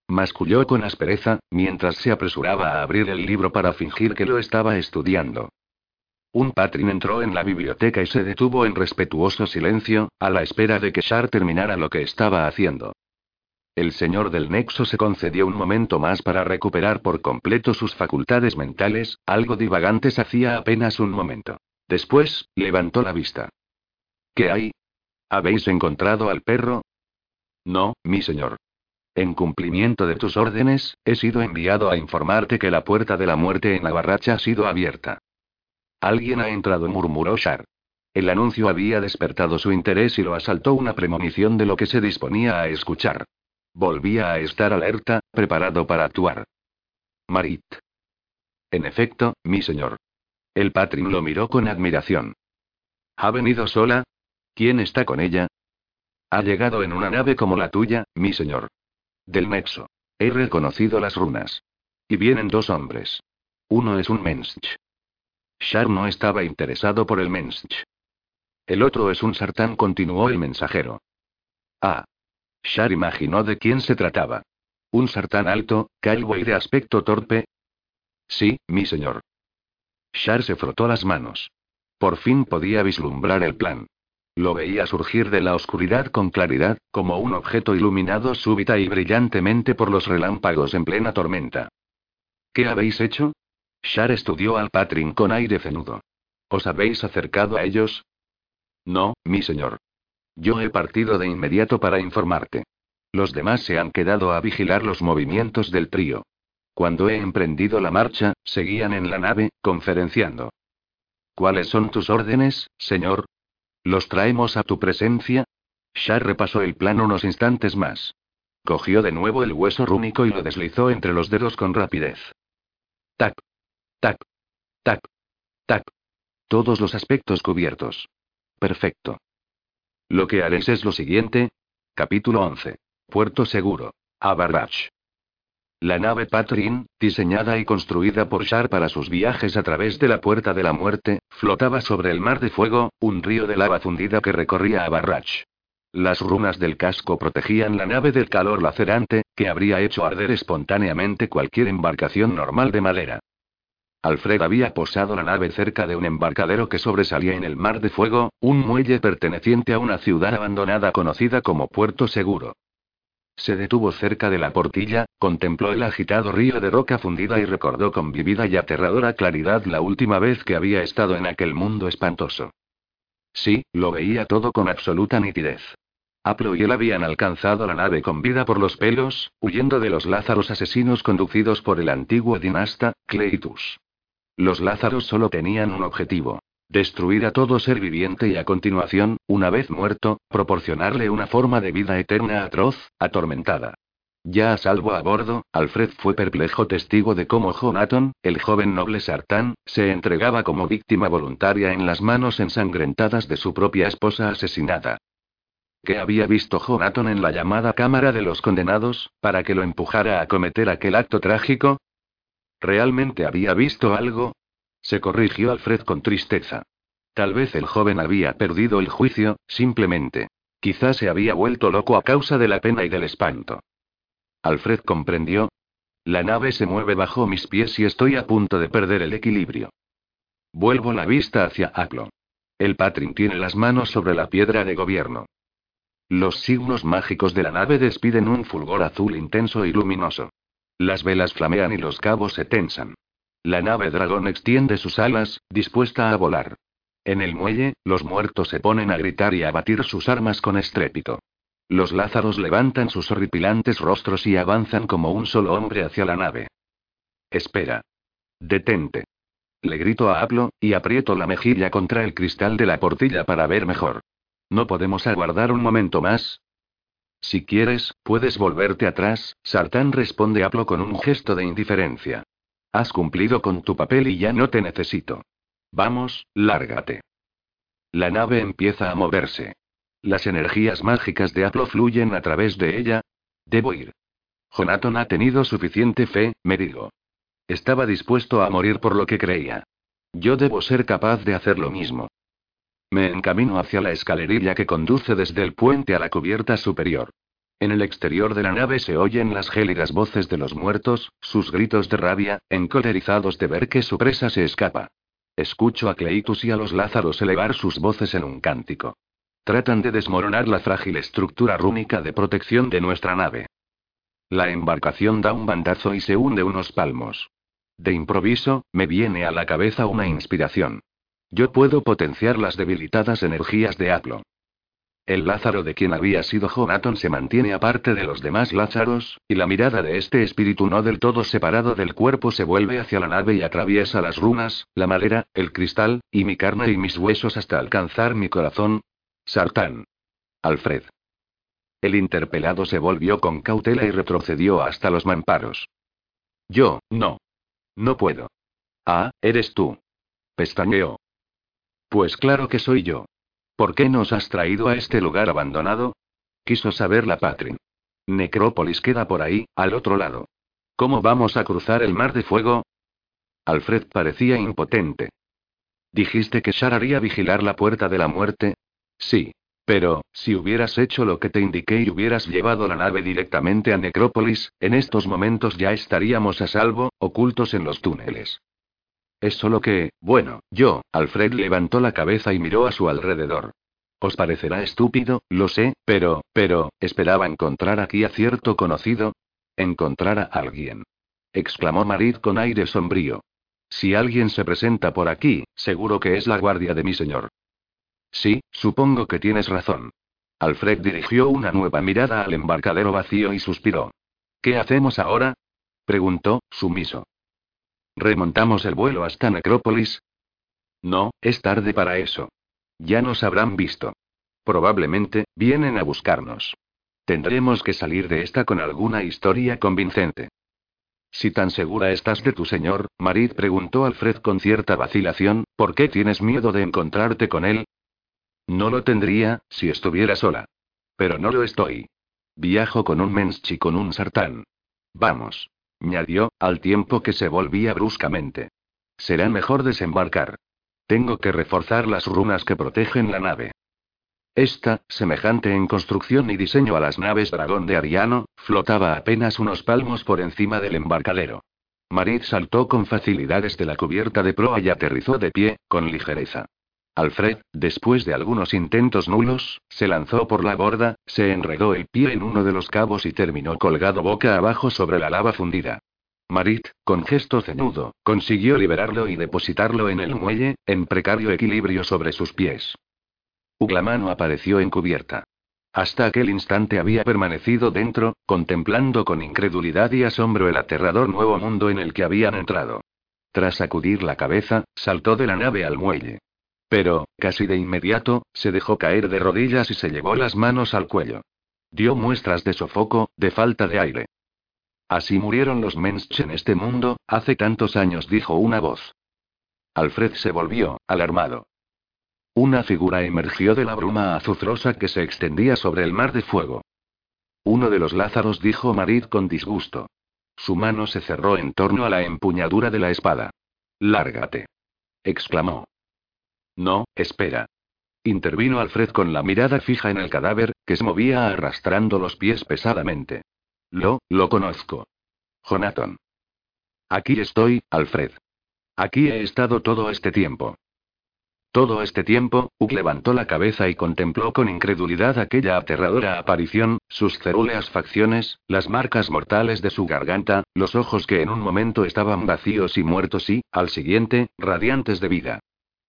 Masculló con aspereza, mientras se apresuraba a abrir el libro para fingir que lo estaba estudiando. Un patrin entró en la biblioteca y se detuvo en respetuoso silencio, a la espera de que Shar terminara lo que estaba haciendo. El señor del Nexo se concedió un momento más para recuperar por completo sus facultades mentales, algo divagantes hacía apenas un momento. Después, levantó la vista. ¿Qué hay? ¿Habéis encontrado al perro? No, mi señor. En cumplimiento de tus órdenes, he sido enviado a informarte que la puerta de la muerte en la barracha ha sido abierta. Alguien ha entrado, murmuró Shar. El anuncio había despertado su interés y lo asaltó una premonición de lo que se disponía a escuchar. Volvía a estar alerta, preparado para actuar. Marit. En efecto, mi señor. El patrin lo miró con admiración. ¿Ha venido sola? ¿Quién está con ella? Ha llegado en una nave como la tuya, mi señor. Del Nexo. He reconocido las runas. Y vienen dos hombres. Uno es un mensch. Shar no estaba interesado por el mensch. El otro es un sartán, continuó el mensajero. Ah. Shar imaginó de quién se trataba. Un sartán alto, calvo y de aspecto torpe. Sí, mi señor. Shar se frotó las manos. Por fin podía vislumbrar el plan. Lo veía surgir de la oscuridad con claridad, como un objeto iluminado súbita y brillantemente por los relámpagos en plena tormenta. ¿Qué habéis hecho? Shar estudió al Patrin con aire cenudo. ¿Os habéis acercado a ellos? No, mi señor. Yo he partido de inmediato para informarte. Los demás se han quedado a vigilar los movimientos del trío. Cuando he emprendido la marcha, seguían en la nave, conferenciando. ¿Cuáles son tus órdenes, señor? ¿Los traemos a tu presencia? Shar repasó el plan unos instantes más. Cogió de nuevo el hueso rúnico y lo deslizó entre los dedos con rapidez. Tac. Tac. Tac. Tac. Todos los aspectos cubiertos. Perfecto. Lo que haréis es lo siguiente. Capítulo 11. Puerto Seguro. Abarrach. La nave Patrin, diseñada y construida por Shar para sus viajes a través de la Puerta de la Muerte, flotaba sobre el mar de fuego, un río de lava fundida que recorría Abarrach. Las runas del casco protegían la nave del calor lacerante, que habría hecho arder espontáneamente cualquier embarcación normal de madera. Alfred había posado la nave cerca de un embarcadero que sobresalía en el mar de fuego, un muelle perteneciente a una ciudad abandonada conocida como Puerto Seguro. Se detuvo cerca de la portilla, contempló el agitado río de roca fundida y recordó con vivida y aterradora claridad la última vez que había estado en aquel mundo espantoso. Sí, lo veía todo con absoluta nitidez. Aplo y él habían alcanzado la nave con vida por los pelos, huyendo de los Lázaros asesinos conducidos por el antiguo dinasta, Cleitus. Los Lázaros solo tenían un objetivo, Destruir a todo ser viviente y a continuación, una vez muerto, proporcionarle una forma de vida eterna atroz, atormentada. Ya a salvo a bordo, Alfred fue perplejo testigo de cómo Jonathan, el joven noble sartán, se entregaba como víctima voluntaria en las manos ensangrentadas de su propia esposa asesinada. ¿Qué había visto Jonathan en la llamada Cámara de los Condenados, para que lo empujara a cometer aquel acto trágico? ¿Realmente había visto algo? Se corrigió Alfred con tristeza. Tal vez el joven había perdido el juicio, simplemente. Quizás se había vuelto loco a causa de la pena y del espanto. Alfred comprendió. La nave se mueve bajo mis pies y estoy a punto de perder el equilibrio. Vuelvo la vista hacia Aclo. El Patrin tiene las manos sobre la piedra de gobierno. Los signos mágicos de la nave despiden un fulgor azul intenso y luminoso. Las velas flamean y los cabos se tensan. La nave dragón extiende sus alas, dispuesta a volar. En el muelle, los muertos se ponen a gritar y a batir sus armas con estrépito. Los lázaros levantan sus horripilantes rostros y avanzan como un solo hombre hacia la nave. Espera. Detente. Le grito a Aplo, y aprieto la mejilla contra el cristal de la portilla para ver mejor. ¿No podemos aguardar un momento más? Si quieres, puedes volverte atrás, Sartán responde Aplo con un gesto de indiferencia. Has cumplido con tu papel y ya no te necesito. Vamos, lárgate. La nave empieza a moverse. Las energías mágicas de Aplo fluyen a través de ella. Debo ir. Jonathan ha tenido suficiente fe, me digo. Estaba dispuesto a morir por lo que creía. Yo debo ser capaz de hacer lo mismo. Me encamino hacia la escalerilla que conduce desde el puente a la cubierta superior. En el exterior de la nave se oyen las gélidas voces de los muertos, sus gritos de rabia, encolerizados de ver que su presa se escapa. Escucho a Cleitus y a los Lázaros elevar sus voces en un cántico. Tratan de desmoronar la frágil estructura rúnica de protección de nuestra nave. La embarcación da un bandazo y se hunde unos palmos. De improviso, me viene a la cabeza una inspiración. Yo puedo potenciar las debilitadas energías de Aplo. El Lázaro de quien había sido Jonathan se mantiene aparte de los demás Lázaros, y la mirada de este espíritu no del todo separado del cuerpo se vuelve hacia la nave y atraviesa las runas, la madera, el cristal, y mi carne y mis huesos hasta alcanzar mi corazón. Sartán. Alfred. El interpelado se volvió con cautela y retrocedió hasta los mamparos. Yo, no. No puedo. Ah, eres tú. Pestañeó. Pues claro que soy yo. ¿Por qué nos has traído a este lugar abandonado? Quiso saber la Patrin. Necrópolis queda por ahí, al otro lado. ¿Cómo vamos a cruzar el mar de fuego? Alfred parecía impotente. ¿Dijiste que Shar haría vigilar la puerta de la muerte? Sí. Pero, si hubieras hecho lo que te indiqué y hubieras llevado la nave directamente a Necrópolis, en estos momentos ya estaríamos a salvo, ocultos en los túneles. Es solo que, bueno, yo, Alfred levantó la cabeza y miró a su alrededor. Os parecerá estúpido, lo sé, pero, pero, esperaba encontrar aquí a cierto conocido. Encontrar a alguien. exclamó Marid con aire sombrío. Si alguien se presenta por aquí, seguro que es la guardia de mi señor. Sí, supongo que tienes razón. Alfred dirigió una nueva mirada al embarcadero vacío y suspiró. ¿Qué hacemos ahora? preguntó, sumiso. ¿Remontamos el vuelo hasta Necrópolis? No, es tarde para eso. Ya nos habrán visto. Probablemente, vienen a buscarnos. Tendremos que salir de esta con alguna historia convincente. Si tan segura estás de tu señor, Marit preguntó Alfred con cierta vacilación, ¿por qué tienes miedo de encontrarte con él? No lo tendría, si estuviera sola. Pero no lo estoy. Viajo con un menschi con un sartán. Vamos. Añadió, al tiempo que se volvía bruscamente. Será mejor desembarcar. Tengo que reforzar las runas que protegen la nave. Esta, semejante en construcción y diseño a las naves dragón de Ariano, flotaba apenas unos palmos por encima del embarcadero. Marit saltó con facilidad desde la cubierta de proa y aterrizó de pie, con ligereza. Alfred, después de algunos intentos nulos, se lanzó por la borda, se enredó el pie en uno de los cabos y terminó colgado boca abajo sobre la lava fundida. Marit, con gesto ceñudo, consiguió liberarlo y depositarlo en el muelle, en precario equilibrio sobre sus pies. Uglamano apareció encubierta. Hasta aquel instante había permanecido dentro, contemplando con incredulidad y asombro el aterrador nuevo mundo en el que habían entrado. Tras sacudir la cabeza, saltó de la nave al muelle. Pero, casi de inmediato, se dejó caer de rodillas y se llevó las manos al cuello. Dio muestras de sofoco, de falta de aire. Así murieron los Mensch en este mundo, hace tantos años, dijo una voz. Alfred se volvió, alarmado. Una figura emergió de la bruma azuzrosa que se extendía sobre el mar de fuego. Uno de los Lázaros dijo Marit con disgusto. Su mano se cerró en torno a la empuñadura de la espada. Lárgate. exclamó. No, espera. Intervino Alfred con la mirada fija en el cadáver, que se movía arrastrando los pies pesadamente. Lo, lo conozco. Jonathan. Aquí estoy, Alfred. Aquí he estado todo este tiempo. Todo este tiempo, Uck levantó la cabeza y contempló con incredulidad aquella aterradora aparición, sus cerúleas facciones, las marcas mortales de su garganta, los ojos que en un momento estaban vacíos y muertos y, al siguiente, radiantes de vida.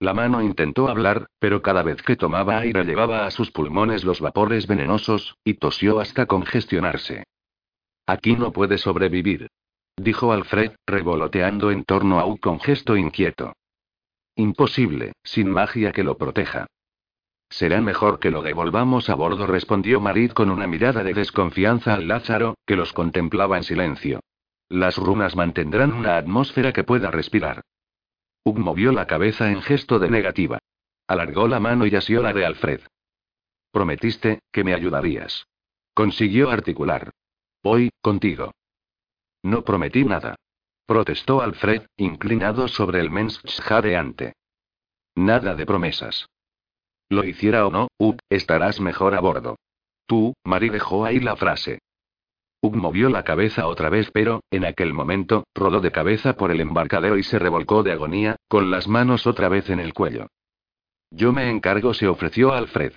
La mano intentó hablar, pero cada vez que tomaba aire llevaba a sus pulmones los vapores venenosos, y tosió hasta congestionarse. Aquí no puede sobrevivir. Dijo Alfred, revoloteando en torno a Uck con gesto inquieto. Imposible, sin magia que lo proteja. Será mejor que lo devolvamos a bordo, respondió Marit con una mirada de desconfianza al Lázaro, que los contemplaba en silencio. Las runas mantendrán una atmósfera que pueda respirar. Ugg movió la cabeza en gesto de negativa. Alargó la mano y asió la de Alfred. Prometiste, que me ayudarías. Consiguió articular. Voy, contigo. No prometí nada protestó Alfred, inclinado sobre el mens jadeante. Nada de promesas. Lo hiciera o no, Ugg, estarás mejor a bordo. Tú, Mari dejó ahí la frase. Ugg movió la cabeza otra vez, pero, en aquel momento, rodó de cabeza por el embarcadero y se revolcó de agonía, con las manos otra vez en el cuello. Yo me encargo, se ofreció Alfred.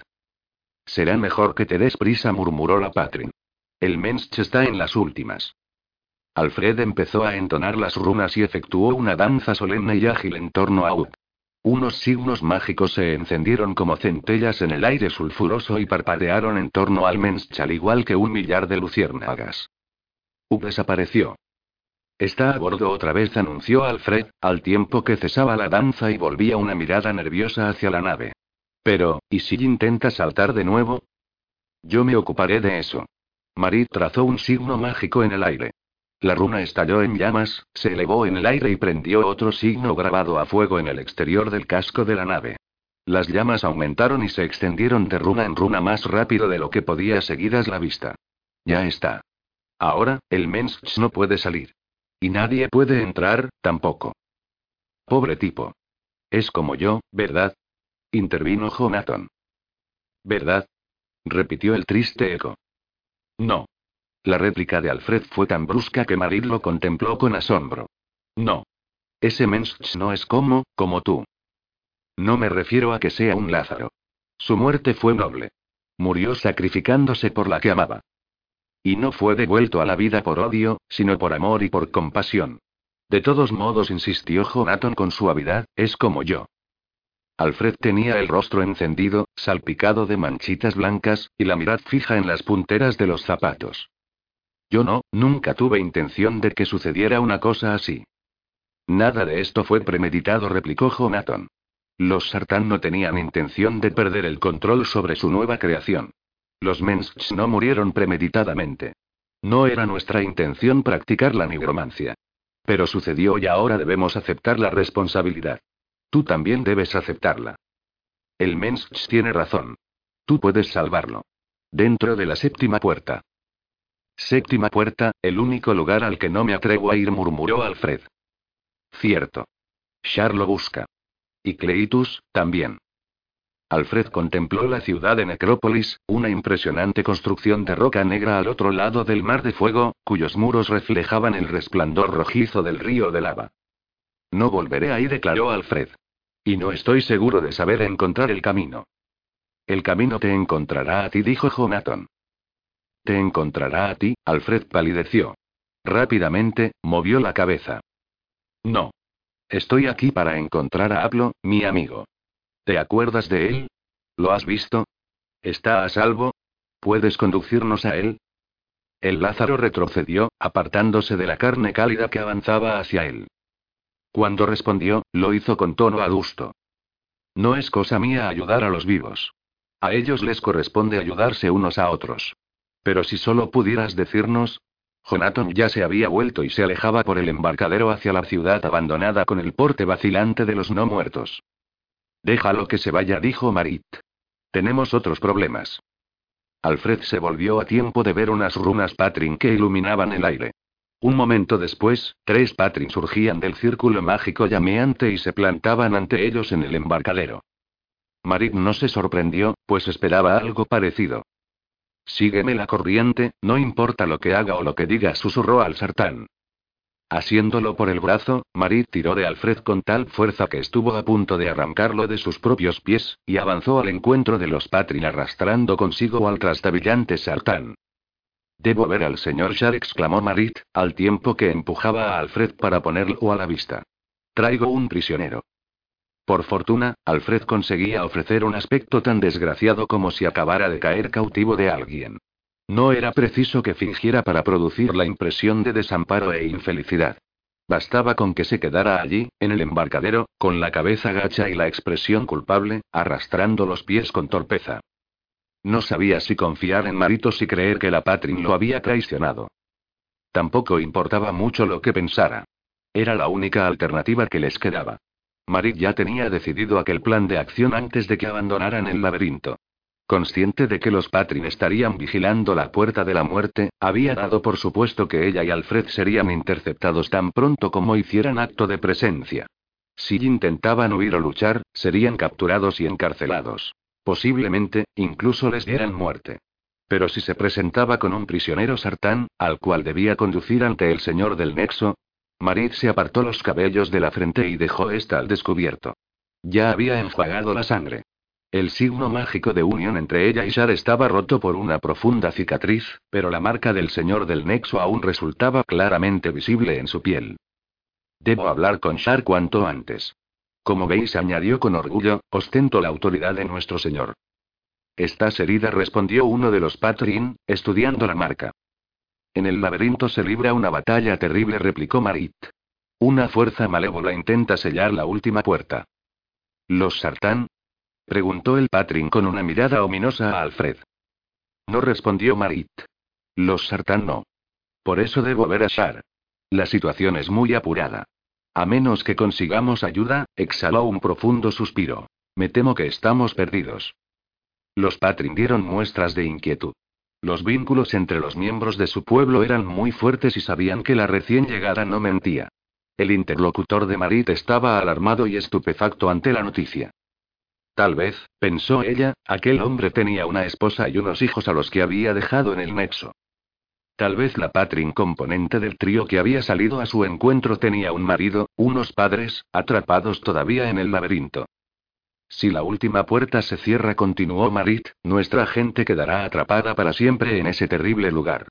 Será mejor que te des prisa, murmuró la Patrin. El mensch está en las últimas. Alfred empezó a entonar las runas y efectuó una danza solemne y ágil en torno a Ut. Unos signos mágicos se encendieron como centellas en el aire sulfuroso y parpadearon en torno al Mensch al igual que un millar de luciérnagas. Ut desapareció. Está a bordo otra vez, anunció Alfred, al tiempo que cesaba la danza y volvía una mirada nerviosa hacia la nave. Pero, ¿y si intenta saltar de nuevo? Yo me ocuparé de eso. Marit trazó un signo mágico en el aire. La runa estalló en llamas, se elevó en el aire y prendió otro signo grabado a fuego en el exterior del casco de la nave. Las llamas aumentaron y se extendieron de runa en runa más rápido de lo que podía seguidas la vista. Ya está. Ahora, el mensch no puede salir. Y nadie puede entrar, tampoco. Pobre tipo. Es como yo, ¿verdad? Intervino Jonathan. ¿Verdad? repitió el triste eco. No. La réplica de Alfred fue tan brusca que Marit lo contempló con asombro. No. Ese mensch no es como, como tú. No me refiero a que sea un Lázaro. Su muerte fue noble. Murió sacrificándose por la que amaba. Y no fue devuelto a la vida por odio, sino por amor y por compasión. De todos modos, insistió Jonathan con suavidad, es como yo. Alfred tenía el rostro encendido, salpicado de manchitas blancas, y la mirada fija en las punteras de los zapatos. Yo no, nunca tuve intención de que sucediera una cosa así. Nada de esto fue premeditado, replicó Jonathan. Los Sartán no tenían intención de perder el control sobre su nueva creación. Los Mensch no murieron premeditadamente. No era nuestra intención practicar la nigromancia. Pero sucedió y ahora debemos aceptar la responsabilidad. Tú también debes aceptarla. El Mensch tiene razón. Tú puedes salvarlo. Dentro de la séptima puerta. Séptima puerta, el único lugar al que no me atrevo a ir, murmuró Alfred. Cierto. Char lo busca. Y Cleitus, también. Alfred contempló la ciudad de Necrópolis, una impresionante construcción de roca negra al otro lado del mar de fuego, cuyos muros reflejaban el resplandor rojizo del río de lava. No volveré ahí, declaró Alfred. Y no estoy seguro de saber encontrar el camino. El camino te encontrará a ti, dijo Jonathan. Te encontrará a ti, Alfred palideció. Rápidamente, movió la cabeza. No. Estoy aquí para encontrar a Aplo, mi amigo. ¿Te acuerdas de él? ¿Lo has visto? ¿Está a salvo? ¿Puedes conducirnos a él? El Lázaro retrocedió, apartándose de la carne cálida que avanzaba hacia él. Cuando respondió, lo hizo con tono adusto. No es cosa mía ayudar a los vivos. A ellos les corresponde ayudarse unos a otros. Pero si solo pudieras decirnos, Jonathan ya se había vuelto y se alejaba por el embarcadero hacia la ciudad abandonada con el porte vacilante de los no muertos. Déjalo que se vaya, dijo Marit. Tenemos otros problemas. Alfred se volvió a tiempo de ver unas runas Patrin que iluminaban el aire. Un momento después, tres Patrin surgían del círculo mágico llameante y se plantaban ante ellos en el embarcadero. Marit no se sorprendió, pues esperaba algo parecido. Sígueme la corriente, no importa lo que haga o lo que diga, susurró al sartán. Asiéndolo por el brazo, Marit tiró de Alfred con tal fuerza que estuvo a punto de arrancarlo de sus propios pies, y avanzó al encuentro de los Patrin arrastrando consigo al trastabillante sartán. Debo ver al señor Shar, exclamó Marit, al tiempo que empujaba a Alfred para ponerlo a la vista. Traigo un prisionero. Por fortuna, Alfred conseguía ofrecer un aspecto tan desgraciado como si acabara de caer cautivo de alguien. No era preciso que fingiera para producir la impresión de desamparo e infelicidad. Bastaba con que se quedara allí, en el embarcadero, con la cabeza gacha y la expresión culpable, arrastrando los pies con torpeza. No sabía si confiar en Maritos y creer que la Patrin lo había traicionado. Tampoco importaba mucho lo que pensara. Era la única alternativa que les quedaba. Marit ya tenía decidido aquel plan de acción antes de que abandonaran el laberinto. Consciente de que los Patrin estarían vigilando la puerta de la muerte, había dado por supuesto que ella y Alfred serían interceptados tan pronto como hicieran acto de presencia. Si intentaban huir o luchar, serían capturados y encarcelados. Posiblemente, incluso les dieran muerte. Pero si se presentaba con un prisionero sartán, al cual debía conducir ante el señor del nexo, Marit se apartó los cabellos de la frente y dejó esta al descubierto. Ya había enjuagado la sangre. El signo mágico de unión entre ella y Shar estaba roto por una profunda cicatriz, pero la marca del señor del nexo aún resultaba claramente visible en su piel. Debo hablar con Shar cuanto antes. Como veis, añadió con orgullo, ostento la autoridad de nuestro señor. Estás herida, respondió uno de los Patrin, estudiando la marca. En el laberinto se libra una batalla terrible, replicó Marit. Una fuerza malévola intenta sellar la última puerta. ¿Los Sartán? Preguntó el Patrin con una mirada ominosa a Alfred. No respondió Marit. Los Sartán no. Por eso debo ver a Shar. La situación es muy apurada. A menos que consigamos ayuda, exhaló un profundo suspiro. Me temo que estamos perdidos. Los Patrin dieron muestras de inquietud. Los vínculos entre los miembros de su pueblo eran muy fuertes y sabían que la recién llegada no mentía. El interlocutor de Marit estaba alarmado y estupefacto ante la noticia. Tal vez, pensó ella, aquel hombre tenía una esposa y unos hijos a los que había dejado en el nexo. Tal vez la Patrin componente del trío que había salido a su encuentro tenía un marido, unos padres, atrapados todavía en el laberinto. Si la última puerta se cierra, continuó Marit, nuestra gente quedará atrapada para siempre en ese terrible lugar.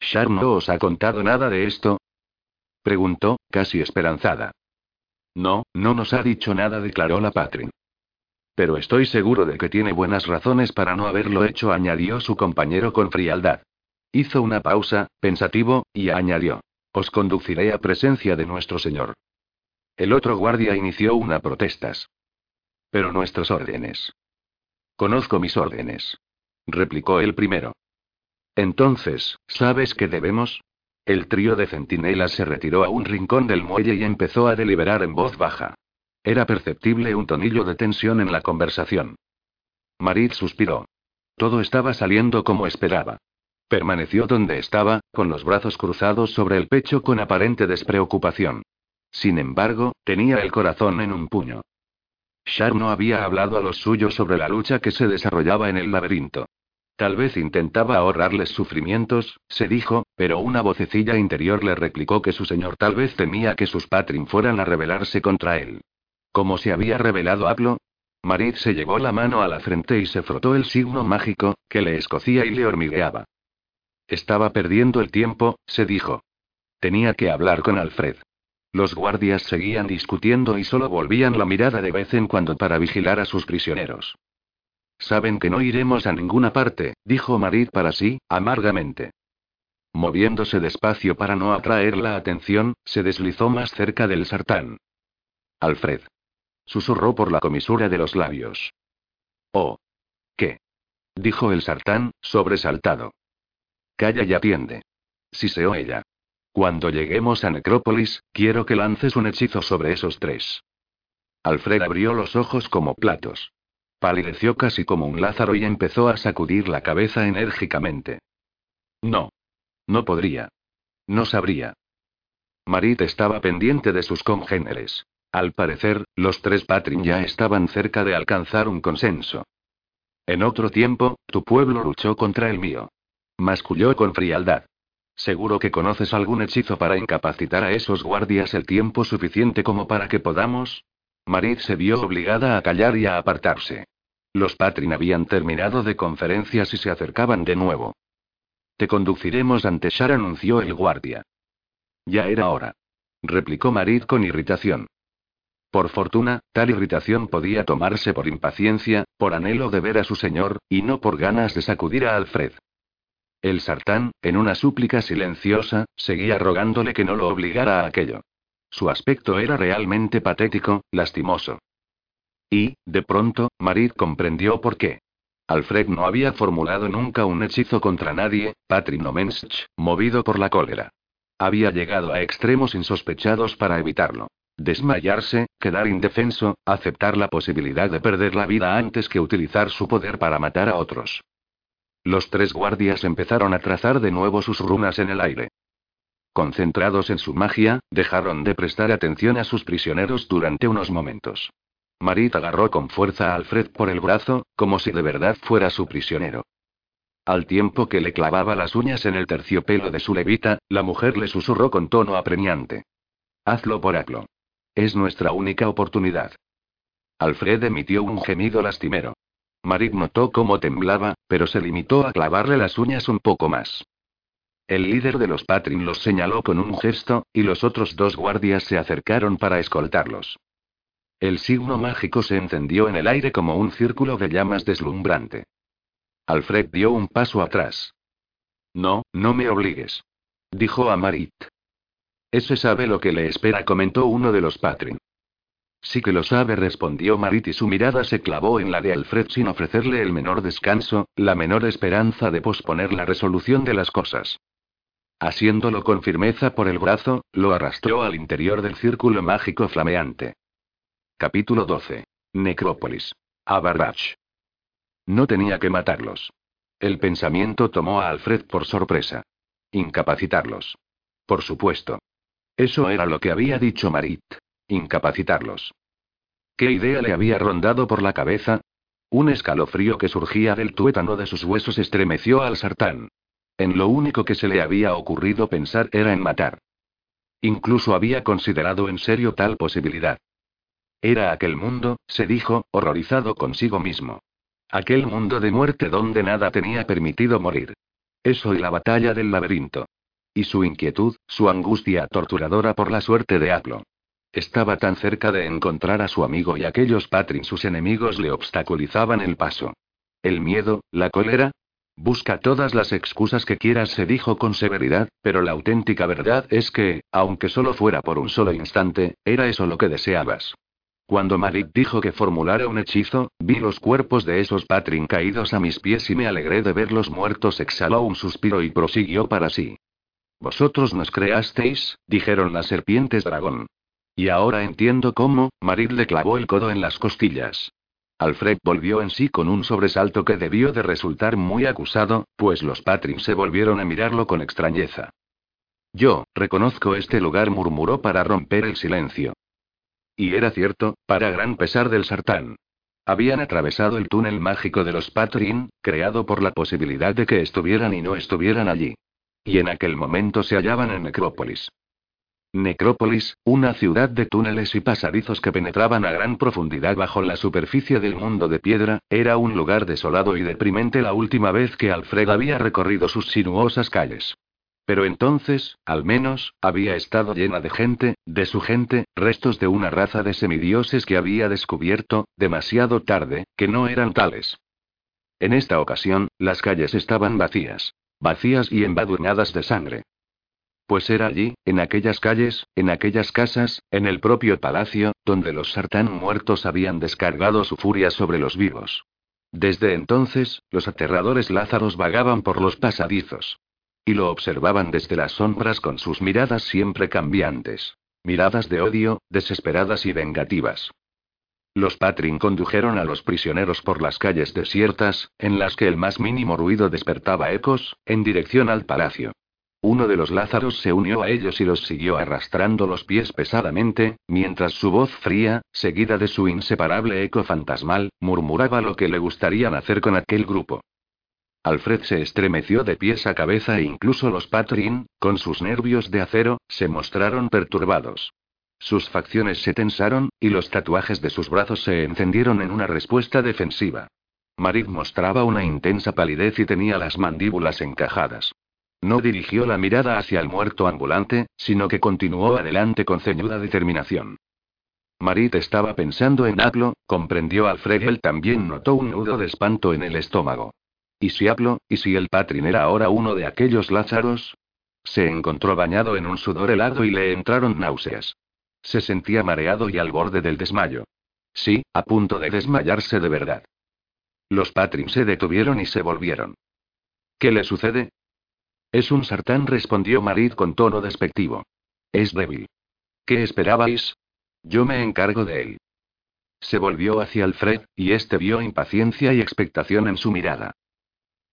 ¿Shar no os ha contado nada de esto? Preguntó, casi esperanzada. No, no nos ha dicho nada, declaró la Patrin. Pero estoy seguro de que tiene buenas razones para no haberlo hecho, añadió su compañero con frialdad. Hizo una pausa, pensativo, y añadió. Os conduciré a presencia de nuestro Señor. El otro guardia inició una protestas. Pero nuestros órdenes. Conozco mis órdenes. Replicó el primero. Entonces, ¿sabes qué debemos? El trío de centinelas se retiró a un rincón del muelle y empezó a deliberar en voz baja. Era perceptible un tonillo de tensión en la conversación. Marit suspiró. Todo estaba saliendo como esperaba. Permaneció donde estaba, con los brazos cruzados sobre el pecho con aparente despreocupación. Sin embargo, tenía el corazón en un puño. Shar no había hablado a los suyos sobre la lucha que se desarrollaba en el laberinto. Tal vez intentaba ahorrarles sufrimientos, se dijo, pero una vocecilla interior le replicó que su señor tal vez temía que sus patrin fueran a rebelarse contra él. Como se había revelado Aplo, Marit se llevó la mano a la frente y se frotó el signo mágico, que le escocía y le hormigueaba. Estaba perdiendo el tiempo, se dijo. Tenía que hablar con Alfred. Los guardias seguían discutiendo y solo volvían la mirada de vez en cuando para vigilar a sus prisioneros. Saben que no iremos a ninguna parte, dijo Marit para sí, amargamente. Moviéndose despacio para no atraer la atención, se deslizó más cerca del sartán. Alfred. Susurró por la comisura de los labios. Oh. ¿Qué? dijo el sartán, sobresaltado. Calla y atiende. Siseó ella. Cuando lleguemos a Necrópolis, quiero que lances un hechizo sobre esos tres. Alfred abrió los ojos como platos. Palideció casi como un lázaro y empezó a sacudir la cabeza enérgicamente. No. No podría. No sabría. Marit estaba pendiente de sus congéneres. Al parecer, los tres Patrin ya estaban cerca de alcanzar un consenso. En otro tiempo, tu pueblo luchó contra el mío. Masculló con frialdad. Seguro que conoces algún hechizo para incapacitar a esos guardias el tiempo suficiente como para que podamos. Marit se vio obligada a callar y a apartarse. Los Patrin habían terminado de conferencias y se acercaban de nuevo. Te conduciremos ante Shar, anunció el guardia. Ya era hora. Replicó Marit con irritación. Por fortuna, tal irritación podía tomarse por impaciencia, por anhelo de ver a su señor, y no por ganas de sacudir a Alfred. El sartán, en una súplica silenciosa, seguía rogándole que no lo obligara a aquello. Su aspecto era realmente patético, lastimoso. Y, de pronto, Marit comprendió por qué. Alfred no había formulado nunca un hechizo contra nadie, Patrinomensch, movido por la cólera. Había llegado a extremos insospechados para evitarlo. Desmayarse, quedar indefenso, aceptar la posibilidad de perder la vida antes que utilizar su poder para matar a otros. Los tres guardias empezaron a trazar de nuevo sus runas en el aire. Concentrados en su magia, dejaron de prestar atención a sus prisioneros durante unos momentos. Marit agarró con fuerza a Alfred por el brazo, como si de verdad fuera su prisionero. Al tiempo que le clavaba las uñas en el terciopelo de su levita, la mujer le susurró con tono apremiante. Hazlo por Aclo. Es nuestra única oportunidad. Alfred emitió un gemido lastimero. Marit notó cómo temblaba, pero se limitó a clavarle las uñas un poco más. El líder de los Patrin los señaló con un gesto, y los otros dos guardias se acercaron para escoltarlos. El signo mágico se encendió en el aire como un círculo de llamas deslumbrante. Alfred dio un paso atrás. No, no me obligues. Dijo a Marit. Ese sabe lo que le espera, comentó uno de los Patrin. Sí que lo sabe, respondió Marit y su mirada se clavó en la de Alfred sin ofrecerle el menor descanso, la menor esperanza de posponer la resolución de las cosas. Asiéndolo con firmeza por el brazo, lo arrastró al interior del círculo mágico flameante. Capítulo 12. Necrópolis. Abarbach. No tenía que matarlos. El pensamiento tomó a Alfred por sorpresa. Incapacitarlos. Por supuesto. Eso era lo que había dicho Marit. Incapacitarlos. ¿Qué idea le había rondado por la cabeza? Un escalofrío que surgía del tuétano de sus huesos estremeció al sartán. En lo único que se le había ocurrido pensar era en matar. Incluso había considerado en serio tal posibilidad. Era aquel mundo, se dijo, horrorizado consigo mismo. Aquel mundo de muerte donde nada tenía permitido morir. Eso y la batalla del laberinto. Y su inquietud, su angustia torturadora por la suerte de Aplo. Estaba tan cerca de encontrar a su amigo y aquellos Patrin, sus enemigos, le obstaculizaban el paso. El miedo, la cólera. Busca todas las excusas que quieras, se dijo con severidad, pero la auténtica verdad es que, aunque solo fuera por un solo instante, era eso lo que deseabas. Cuando Marit dijo que formulara un hechizo, vi los cuerpos de esos Patrin caídos a mis pies y me alegré de verlos muertos. Exhaló un suspiro y prosiguió para sí. Vosotros nos creasteis, dijeron las serpientes dragón. Y ahora entiendo cómo, Marit le clavó el codo en las costillas. Alfred volvió en sí con un sobresalto que debió de resultar muy acusado, pues los Patrin se volvieron a mirarlo con extrañeza. Yo, reconozco este lugar, murmuró para romper el silencio. Y era cierto, para gran pesar del sartán. Habían atravesado el túnel mágico de los Patrin, creado por la posibilidad de que estuvieran y no estuvieran allí. Y en aquel momento se hallaban en Necrópolis. Necrópolis, una ciudad de túneles y pasadizos que penetraban a gran profundidad bajo la superficie del mundo de piedra, era un lugar desolado y deprimente la última vez que Alfred había recorrido sus sinuosas calles. Pero entonces, al menos, había estado llena de gente, de su gente, restos de una raza de semidioses que había descubierto, demasiado tarde, que no eran tales. En esta ocasión, las calles estaban vacías. Vacías y embadurnadas de sangre. Pues era allí, en aquellas calles, en aquellas casas, en el propio palacio, donde los sartán muertos habían descargado su furia sobre los vivos. Desde entonces, los aterradores lázaros vagaban por los pasadizos. Y lo observaban desde las sombras con sus miradas siempre cambiantes. Miradas de odio, desesperadas y vengativas. Los Patrin condujeron a los prisioneros por las calles desiertas, en las que el más mínimo ruido despertaba ecos, en dirección al palacio. Uno de los Lázaros se unió a ellos y los siguió arrastrando los pies pesadamente, mientras su voz fría, seguida de su inseparable eco fantasmal, murmuraba lo que le gustaría hacer con aquel grupo. Alfred se estremeció de pies a cabeza e incluso los Patrin, con sus nervios de acero, se mostraron perturbados. Sus facciones se tensaron, y los tatuajes de sus brazos se encendieron en una respuesta defensiva. Marit mostraba una intensa palidez y tenía las mandíbulas encajadas. No dirigió la mirada hacia el muerto ambulante, sino que continuó adelante con ceñuda determinación. Marit estaba pensando en Aplo, comprendió Alfred. Él también notó un nudo de espanto en el estómago. ¿Y si hablo, y si el Patrin era ahora uno de aquellos Lázaros? Se encontró bañado en un sudor helado y le entraron náuseas. Se sentía mareado y al borde del desmayo. Sí, a punto de desmayarse de verdad. Los Patrin se detuvieron y se volvieron. ¿Qué le sucede? Es un sartán, respondió Marit con tono despectivo. Es débil. ¿Qué esperabais? Yo me encargo de él. Se volvió hacia Alfred, y este vio impaciencia y expectación en su mirada.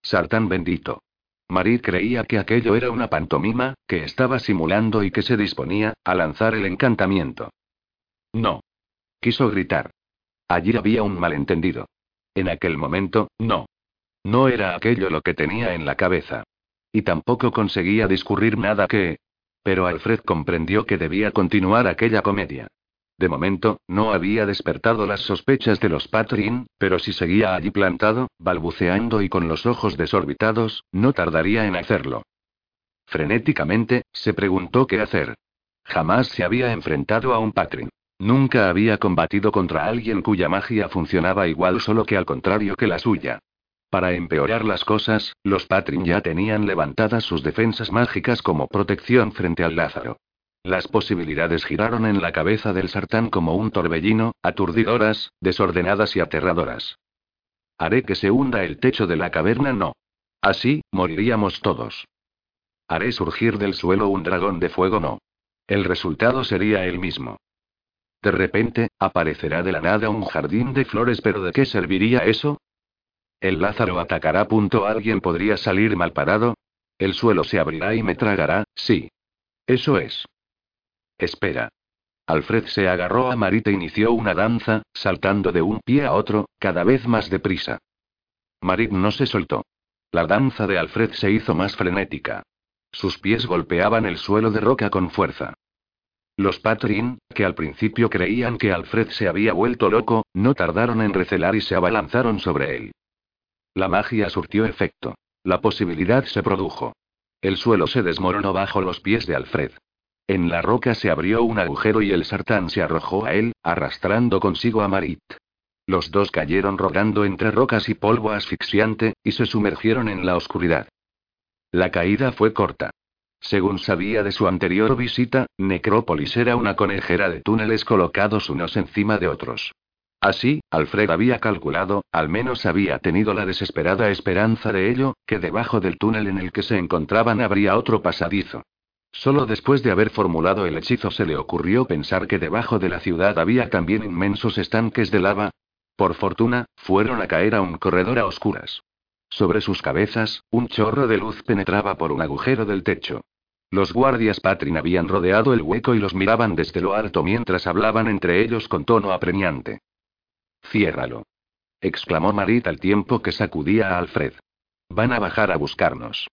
Sartán bendito. Marit creía que aquello era una pantomima, que estaba simulando y que se disponía a lanzar el encantamiento. No. Quiso gritar. Allí había un malentendido. En aquel momento, no. No era aquello lo que tenía en la cabeza. Y tampoco conseguía discurrir nada que... Pero Alfred comprendió que debía continuar aquella comedia. De momento, no había despertado las sospechas de los Patrin, pero si seguía allí plantado, balbuceando y con los ojos desorbitados, no tardaría en hacerlo. Frenéticamente, se preguntó qué hacer. Jamás se había enfrentado a un Patrin. Nunca había combatido contra alguien cuya magia funcionaba igual solo que al contrario que la suya. Para empeorar las cosas, los Patrin ya tenían levantadas sus defensas mágicas como protección frente al Lázaro. Las posibilidades giraron en la cabeza del sartán como un torbellino, aturdidoras, desordenadas y aterradoras. Haré que se hunda el techo de la caverna, no. Así, moriríamos todos. Haré surgir del suelo un dragón de fuego, no. El resultado sería el mismo. De repente, aparecerá de la nada un jardín de flores, pero ¿de qué serviría eso? El Lázaro atacará. Punto. ¿Alguien podría salir mal parado? El suelo se abrirá y me tragará, sí. Eso es. Espera. Alfred se agarró a Marit e inició una danza, saltando de un pie a otro, cada vez más deprisa. Marit no se soltó. La danza de Alfred se hizo más frenética. Sus pies golpeaban el suelo de roca con fuerza. Los Patrin, que al principio creían que Alfred se había vuelto loco, no tardaron en recelar y se abalanzaron sobre él. La magia surtió efecto. La posibilidad se produjo. El suelo se desmoronó bajo los pies de Alfred. En la roca se abrió un agujero y el sartán se arrojó a él, arrastrando consigo a Marit. Los dos cayeron rodando entre rocas y polvo asfixiante, y se sumergieron en la oscuridad. La caída fue corta. Según sabía de su anterior visita, Necrópolis era una conejera de túneles colocados unos encima de otros. Así, Alfred había calculado, al menos había tenido la desesperada esperanza de ello, que debajo del túnel en el que se encontraban habría otro pasadizo. Solo después de haber formulado el hechizo se le ocurrió pensar que debajo de la ciudad había también inmensos estanques de lava. Por fortuna, fueron a caer a un corredor a oscuras. Sobre sus cabezas, un chorro de luz penetraba por un agujero del techo. Los guardias Patrin habían rodeado el hueco y los miraban desde lo alto mientras hablaban entre ellos con tono apremiante. Ciérralo. exclamó Marit al tiempo que sacudía a Alfred. Van a bajar a buscarnos.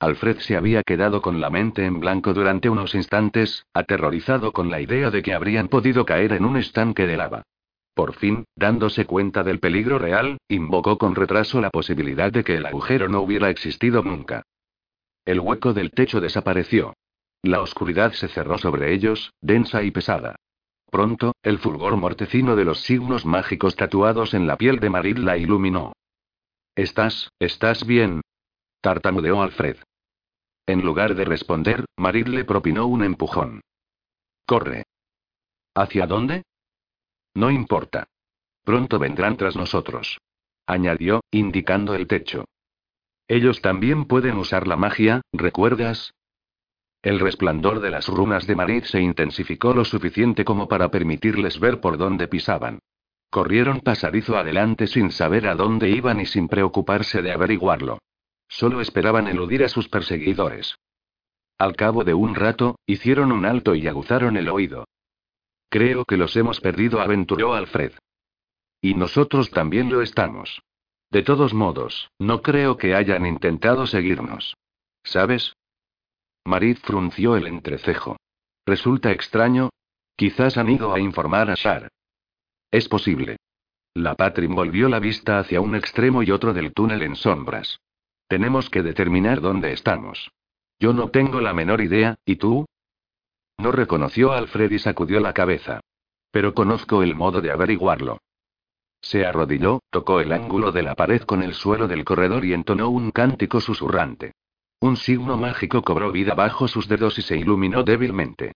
Alfred se había quedado con la mente en blanco durante unos instantes, aterrorizado con la idea de que habrían podido caer en un estanque de lava. Por fin, dándose cuenta del peligro real, invocó con retraso la posibilidad de que el agujero no hubiera existido nunca. El hueco del techo desapareció. La oscuridad se cerró sobre ellos, densa y pesada. Pronto, el fulgor mortecino de los signos mágicos tatuados en la piel de Marit la iluminó. ¿Estás, estás bien? tartamudeó Alfred. En lugar de responder, Marit le propinó un empujón. Corre. ¿Hacia dónde? No importa. Pronto vendrán tras nosotros. Añadió, indicando el techo. Ellos también pueden usar la magia, ¿recuerdas? El resplandor de las runas de Marit se intensificó lo suficiente como para permitirles ver por dónde pisaban. Corrieron pasadizo adelante sin saber a dónde iban y sin preocuparse de averiguarlo. Solo esperaban eludir a sus perseguidores. Al cabo de un rato, hicieron un alto y aguzaron el oído. Creo que los hemos perdido, aventuró Alfred. Y nosotros también lo estamos. De todos modos, no creo que hayan intentado seguirnos. ¿Sabes? Marit frunció el entrecejo. Resulta extraño. Quizás han ido a informar a Shar. Es posible. La Patrin volvió la vista hacia un extremo y otro del túnel en sombras. Tenemos que determinar dónde estamos. Yo no tengo la menor idea, ¿y tú? No reconoció a Alfred y sacudió la cabeza. Pero conozco el modo de averiguarlo. Se arrodilló, tocó el ángulo de la pared con el suelo del corredor y entonó un cántico susurrante. Un signo mágico cobró vida bajo sus dedos y se iluminó débilmente.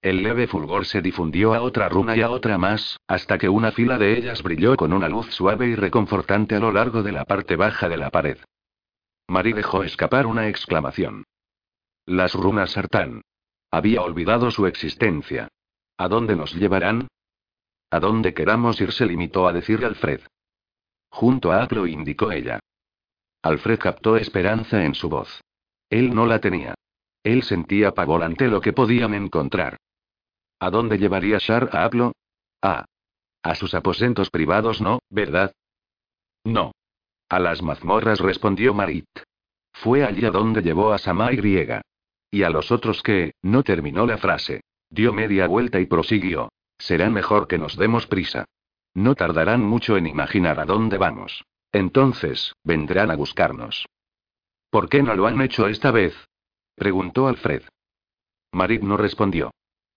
El leve fulgor se difundió a otra runa y a otra más, hasta que una fila de ellas brilló con una luz suave y reconfortante a lo largo de la parte baja de la pared. Marie dejó escapar una exclamación. Las runas Sartán. Había olvidado su existencia. ¿A dónde nos llevarán? A donde queramos ir, se limitó a decir Alfred. Junto a Aplo indicó ella. Alfred captó esperanza en su voz. Él no la tenía. Él sentía pavor ante lo que podían encontrar. ¿A dónde llevaría Shar a Aplo? Ah. A sus aposentos privados no, ¿verdad? No. A las mazmorras respondió Marit. Fue allí a donde llevó a Sama y. Y a los otros que, no terminó la frase. Dio media vuelta y prosiguió. Será mejor que nos demos prisa. No tardarán mucho en imaginar a dónde vamos. Entonces, vendrán a buscarnos. ¿Por qué no lo han hecho esta vez? preguntó Alfred. Marit no respondió.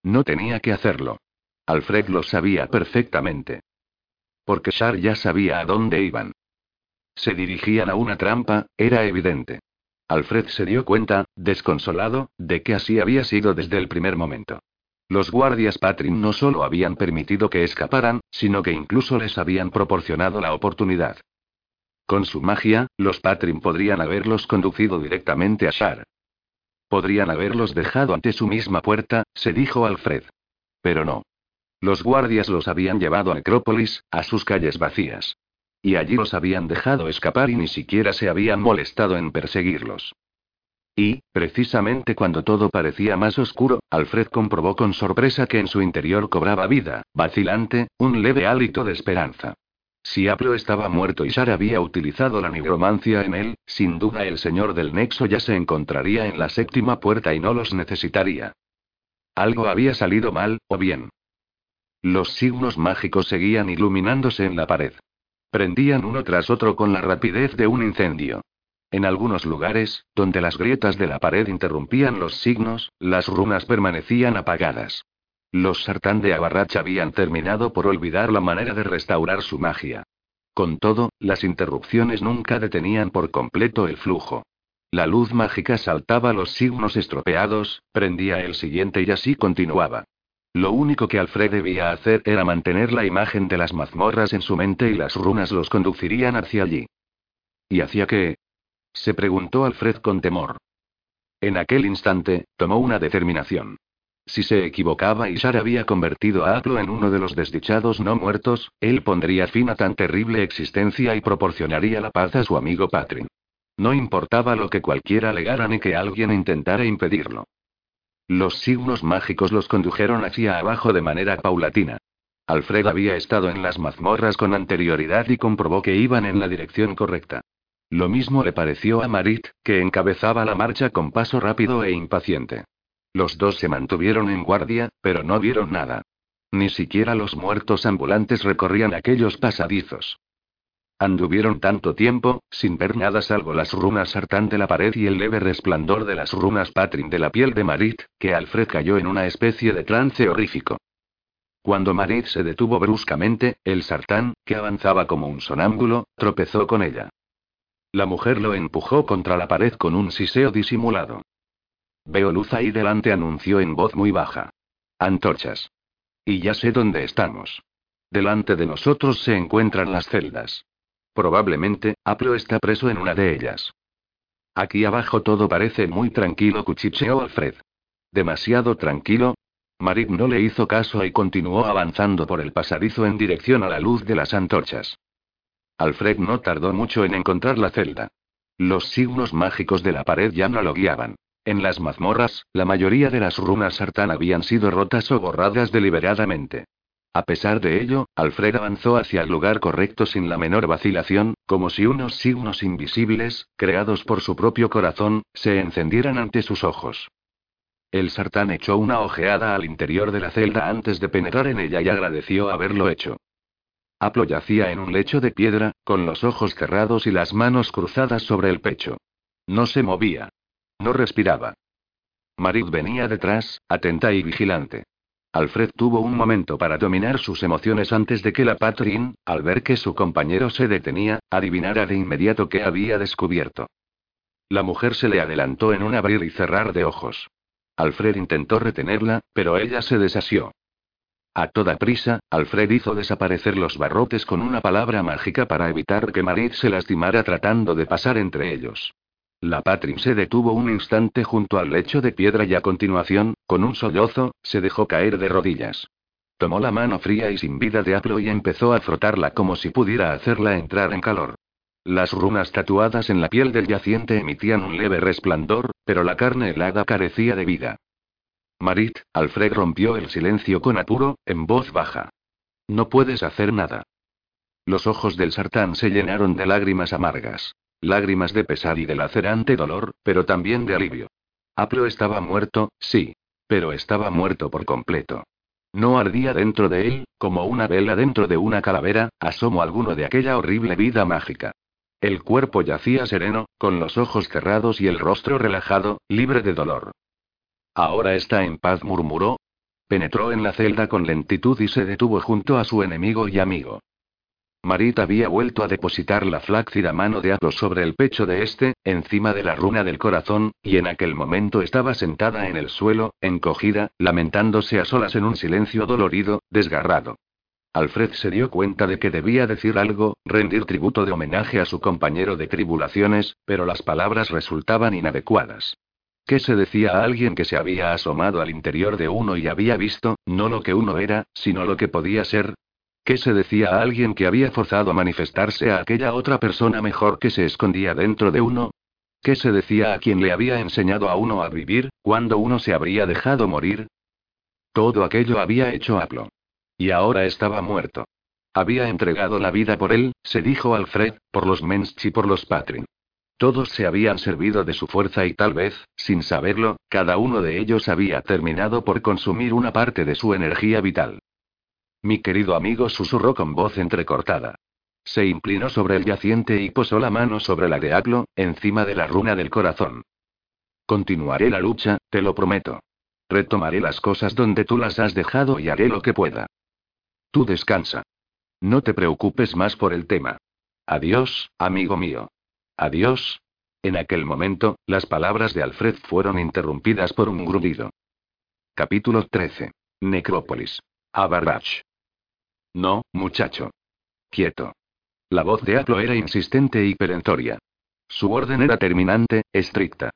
No tenía que hacerlo. Alfred lo sabía perfectamente. Porque Shar ya sabía a dónde iban. Se dirigían a una trampa, era evidente. Alfred se dio cuenta, desconsolado, de que así había sido desde el primer momento. Los guardias Patrin no solo habían permitido que escaparan, sino que incluso les habían proporcionado la oportunidad. Con su magia, los Patrin podrían haberlos conducido directamente a Shar. Podrían haberlos dejado ante su misma puerta, se dijo Alfred. Pero no. Los guardias los habían llevado a Necrópolis, a sus calles vacías. Y allí los habían dejado escapar y ni siquiera se habían molestado en perseguirlos. Y, precisamente cuando todo parecía más oscuro, Alfred comprobó con sorpresa que en su interior cobraba vida, vacilante, un leve hálito de esperanza. Si Aplo estaba muerto y Shar había utilizado la nigromancia en él, sin duda el señor del Nexo ya se encontraría en la séptima puerta y no los necesitaría. Algo había salido mal, o bien. Los signos mágicos seguían iluminándose en la pared. Prendían uno tras otro con la rapidez de un incendio. En algunos lugares, donde las grietas de la pared interrumpían los signos, las runas permanecían apagadas. Los sartán de Abarrach habían terminado por olvidar la manera de restaurar su magia. Con todo, las interrupciones nunca detenían por completo el flujo. La luz mágica saltaba los signos estropeados, prendía el siguiente y así continuaba. Lo único que Alfred debía hacer era mantener la imagen de las mazmorras en su mente y las runas los conducirían hacia allí. ¿Y hacia qué? se preguntó Alfred con temor. En aquel instante, tomó una determinación. Si se equivocaba y Shar había convertido a Aplo en uno de los desdichados no muertos, él pondría fin a tan terrible existencia y proporcionaría la paz a su amigo Patrin. No importaba lo que cualquiera alegara ni que alguien intentara impedirlo. Los signos mágicos los condujeron hacia abajo de manera paulatina. Alfred había estado en las mazmorras con anterioridad y comprobó que iban en la dirección correcta. Lo mismo le pareció a Marit, que encabezaba la marcha con paso rápido e impaciente. Los dos se mantuvieron en guardia, pero no vieron nada. Ni siquiera los muertos ambulantes recorrían aquellos pasadizos. Anduvieron tanto tiempo, sin ver nada salvo las runas sartán de la pared y el leve resplandor de las runas patrin de la piel de Marit, que Alfred cayó en una especie de trance horrífico. Cuando Marit se detuvo bruscamente, el sartán, que avanzaba como un sonámbulo, tropezó con ella. La mujer lo empujó contra la pared con un siseo disimulado. Veo luz ahí delante, anunció en voz muy baja. Antorchas. Y ya sé dónde estamos. Delante de nosotros se encuentran las celdas. Probablemente, Aplo está preso en una de ellas. Aquí abajo todo parece muy tranquilo, cuchicheó Alfred. Demasiado tranquilo. Marit no le hizo caso y continuó avanzando por el pasadizo en dirección a la luz de las antorchas. Alfred no tardó mucho en encontrar la celda. Los signos mágicos de la pared ya no lo guiaban. En las mazmorras, la mayoría de las runas sartán habían sido rotas o borradas deliberadamente. A pesar de ello, Alfred avanzó hacia el lugar correcto sin la menor vacilación, como si unos signos invisibles, creados por su propio corazón, se encendieran ante sus ojos. El sartán echó una ojeada al interior de la celda antes de penetrar en ella y agradeció haberlo hecho. Aplo yacía en un lecho de piedra, con los ojos cerrados y las manos cruzadas sobre el pecho. No se movía. No respiraba. Marit venía detrás, atenta y vigilante. Alfred tuvo un momento para dominar sus emociones antes de que la Patrin, al ver que su compañero se detenía, adivinara de inmediato qué había descubierto. La mujer se le adelantó en un abrir y cerrar de ojos. Alfred intentó retenerla, pero ella se desasió. A toda prisa, Alfred hizo desaparecer los barrotes con una palabra mágica para evitar que Marit se lastimara tratando de pasar entre ellos. La Patrin se detuvo un instante junto al lecho de piedra y a continuación, con un sollozo, se dejó caer de rodillas. Tomó la mano fría y sin vida de Aplo y empezó a frotarla como si pudiera hacerla entrar en calor. Las runas tatuadas en la piel del yaciente emitían un leve resplandor, pero la carne helada carecía de vida. Marit, Alfred rompió el silencio con apuro, en voz baja. No puedes hacer nada. Los ojos del sartán se llenaron de lágrimas amargas. Lágrimas de pesar y de lacerante dolor, pero también de alivio. Aplo estaba muerto, sí. Pero estaba muerto por completo. No ardía dentro de él, como una vela dentro de una calavera, asomo alguno de aquella horrible vida mágica. El cuerpo yacía sereno, con los ojos cerrados y el rostro relajado, libre de dolor. Ahora está en paz, murmuró. Penetró en la celda con lentitud y se detuvo junto a su enemigo y amigo. Marit había vuelto a depositar la flácida mano de Aplo sobre el pecho de este, encima de la runa del corazón, y en aquel momento estaba sentada en el suelo, encogida, lamentándose a solas en un silencio dolorido, desgarrado. Alfred se dio cuenta de que debía decir algo, rendir tributo de homenaje a su compañero de tribulaciones, pero las palabras resultaban inadecuadas. ¿Qué se decía a alguien que se había asomado al interior de uno y había visto, no lo que uno era, sino lo que podía ser? ¿Qué se decía a alguien que había forzado a manifestarse a aquella otra persona mejor que se escondía dentro de uno? ¿Qué se decía a quien le había enseñado a uno a vivir, cuando uno se habría dejado morir? Todo aquello había hecho Aplo. Y ahora estaba muerto. Había entregado la vida por él, se dijo Alfred, por los Mensch y por los Patrin. Todos se habían servido de su fuerza y tal vez, sin saberlo, cada uno de ellos había terminado por consumir una parte de su energía vital. Mi querido amigo susurró con voz entrecortada. Se inclinó sobre el yaciente y posó la mano sobre la de Aglo, encima de la runa del corazón. Continuaré la lucha, te lo prometo. Retomaré las cosas donde tú las has dejado y haré lo que pueda. Tú descansa. No te preocupes más por el tema. Adiós, amigo mío. Adiós. En aquel momento, las palabras de Alfred fueron interrumpidas por un grudido. Capítulo 13. Necrópolis. Abarrach. No, muchacho. Quieto. La voz de Aplo era insistente y perentoria. Su orden era terminante, estricta.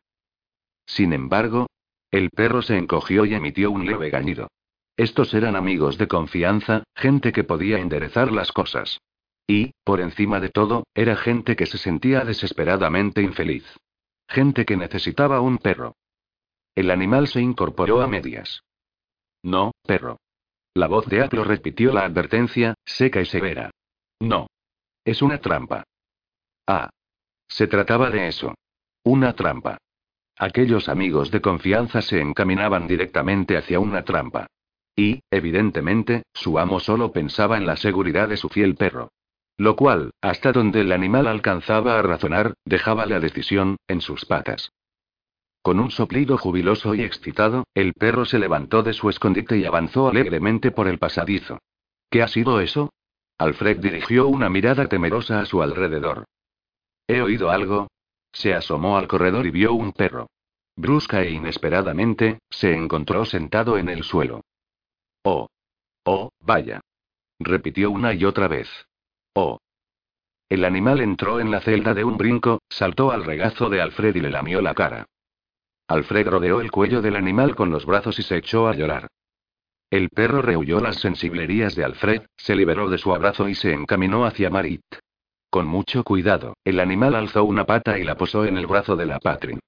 Sin embargo, el perro se encogió y emitió un leve gañido. Estos eran amigos de confianza, gente que podía enderezar las cosas. Y, por encima de todo, era gente que se sentía desesperadamente infeliz. Gente que necesitaba un perro. El animal se incorporó a medias. No, perro. La voz de Aplo repitió la advertencia, seca y severa. No. Es una trampa. Ah. Se trataba de eso. Una trampa. Aquellos amigos de confianza se encaminaban directamente hacia una trampa. Y, evidentemente, su amo solo pensaba en la seguridad de su fiel perro. Lo cual, hasta donde el animal alcanzaba a razonar, dejaba la decisión, en sus patas. Con un soplido jubiloso y excitado, el perro se levantó de su escondite y avanzó alegremente por el pasadizo. ¿Qué ha sido eso? Alfred dirigió una mirada temerosa a su alrededor. He oído algo. Se asomó al corredor y vio un perro. Brusca e inesperadamente, se encontró sentado en el suelo. Oh. Oh, vaya. Repitió una y otra vez. Oh. El animal entró en la celda de un brinco, saltó al regazo de Alfred y le lamió la cara. Alfred rodeó el cuello del animal con los brazos y se echó a llorar. El perro rehuyó las sensiblerías de Alfred, se liberó de su abrazo y se encaminó hacia Marit. Con mucho cuidado, el animal alzó una pata y la posó en el brazo de la Patrin.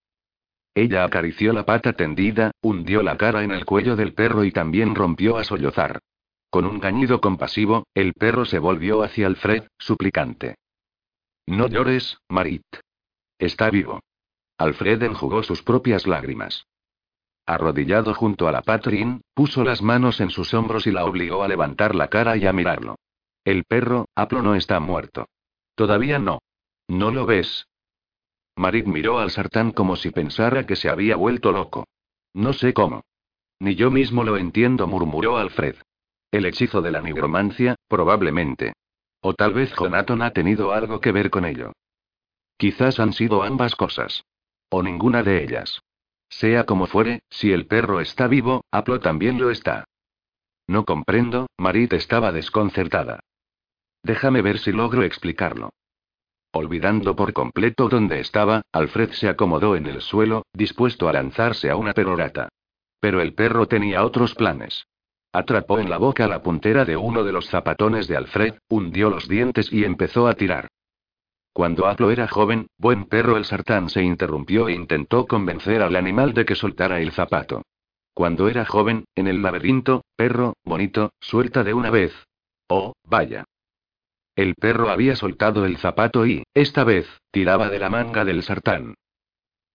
Ella acarició la pata tendida, hundió la cara en el cuello del perro y también rompió a sollozar. Con un gañido compasivo, el perro se volvió hacia Alfred, suplicante. No llores, Marit. Está vivo. Alfred enjugó sus propias lágrimas. Arrodillado junto a la Patrin, puso las manos en sus hombros y la obligó a levantar la cara y a mirarlo. El perro, Aplo no está muerto. Todavía no. ¿No lo ves? Marit miró al sartán como si pensara que se había vuelto loco. No sé cómo. Ni yo mismo lo entiendo, murmuró Alfred. El hechizo de la nigromancia, probablemente. O tal vez Jonaton ha tenido algo que ver con ello. Quizás han sido ambas cosas. O ninguna de ellas. Sea como fuere, si el perro está vivo, Aplo también lo está. No comprendo, Marit estaba desconcertada. Déjame ver si logro explicarlo. Olvidando por completo dónde estaba, Alfred se acomodó en el suelo, dispuesto a lanzarse a una perorata. Pero el perro tenía otros planes. Atrapó en la boca la puntera de uno de los zapatones de Alfred, hundió los dientes y empezó a tirar. Cuando Aplo era joven, buen perro el sartán se interrumpió e intentó convencer al animal de que soltara el zapato. Cuando era joven, en el laberinto, perro, bonito, suelta de una vez. Oh, vaya. El perro había soltado el zapato y, esta vez, tiraba de la manga del sartán.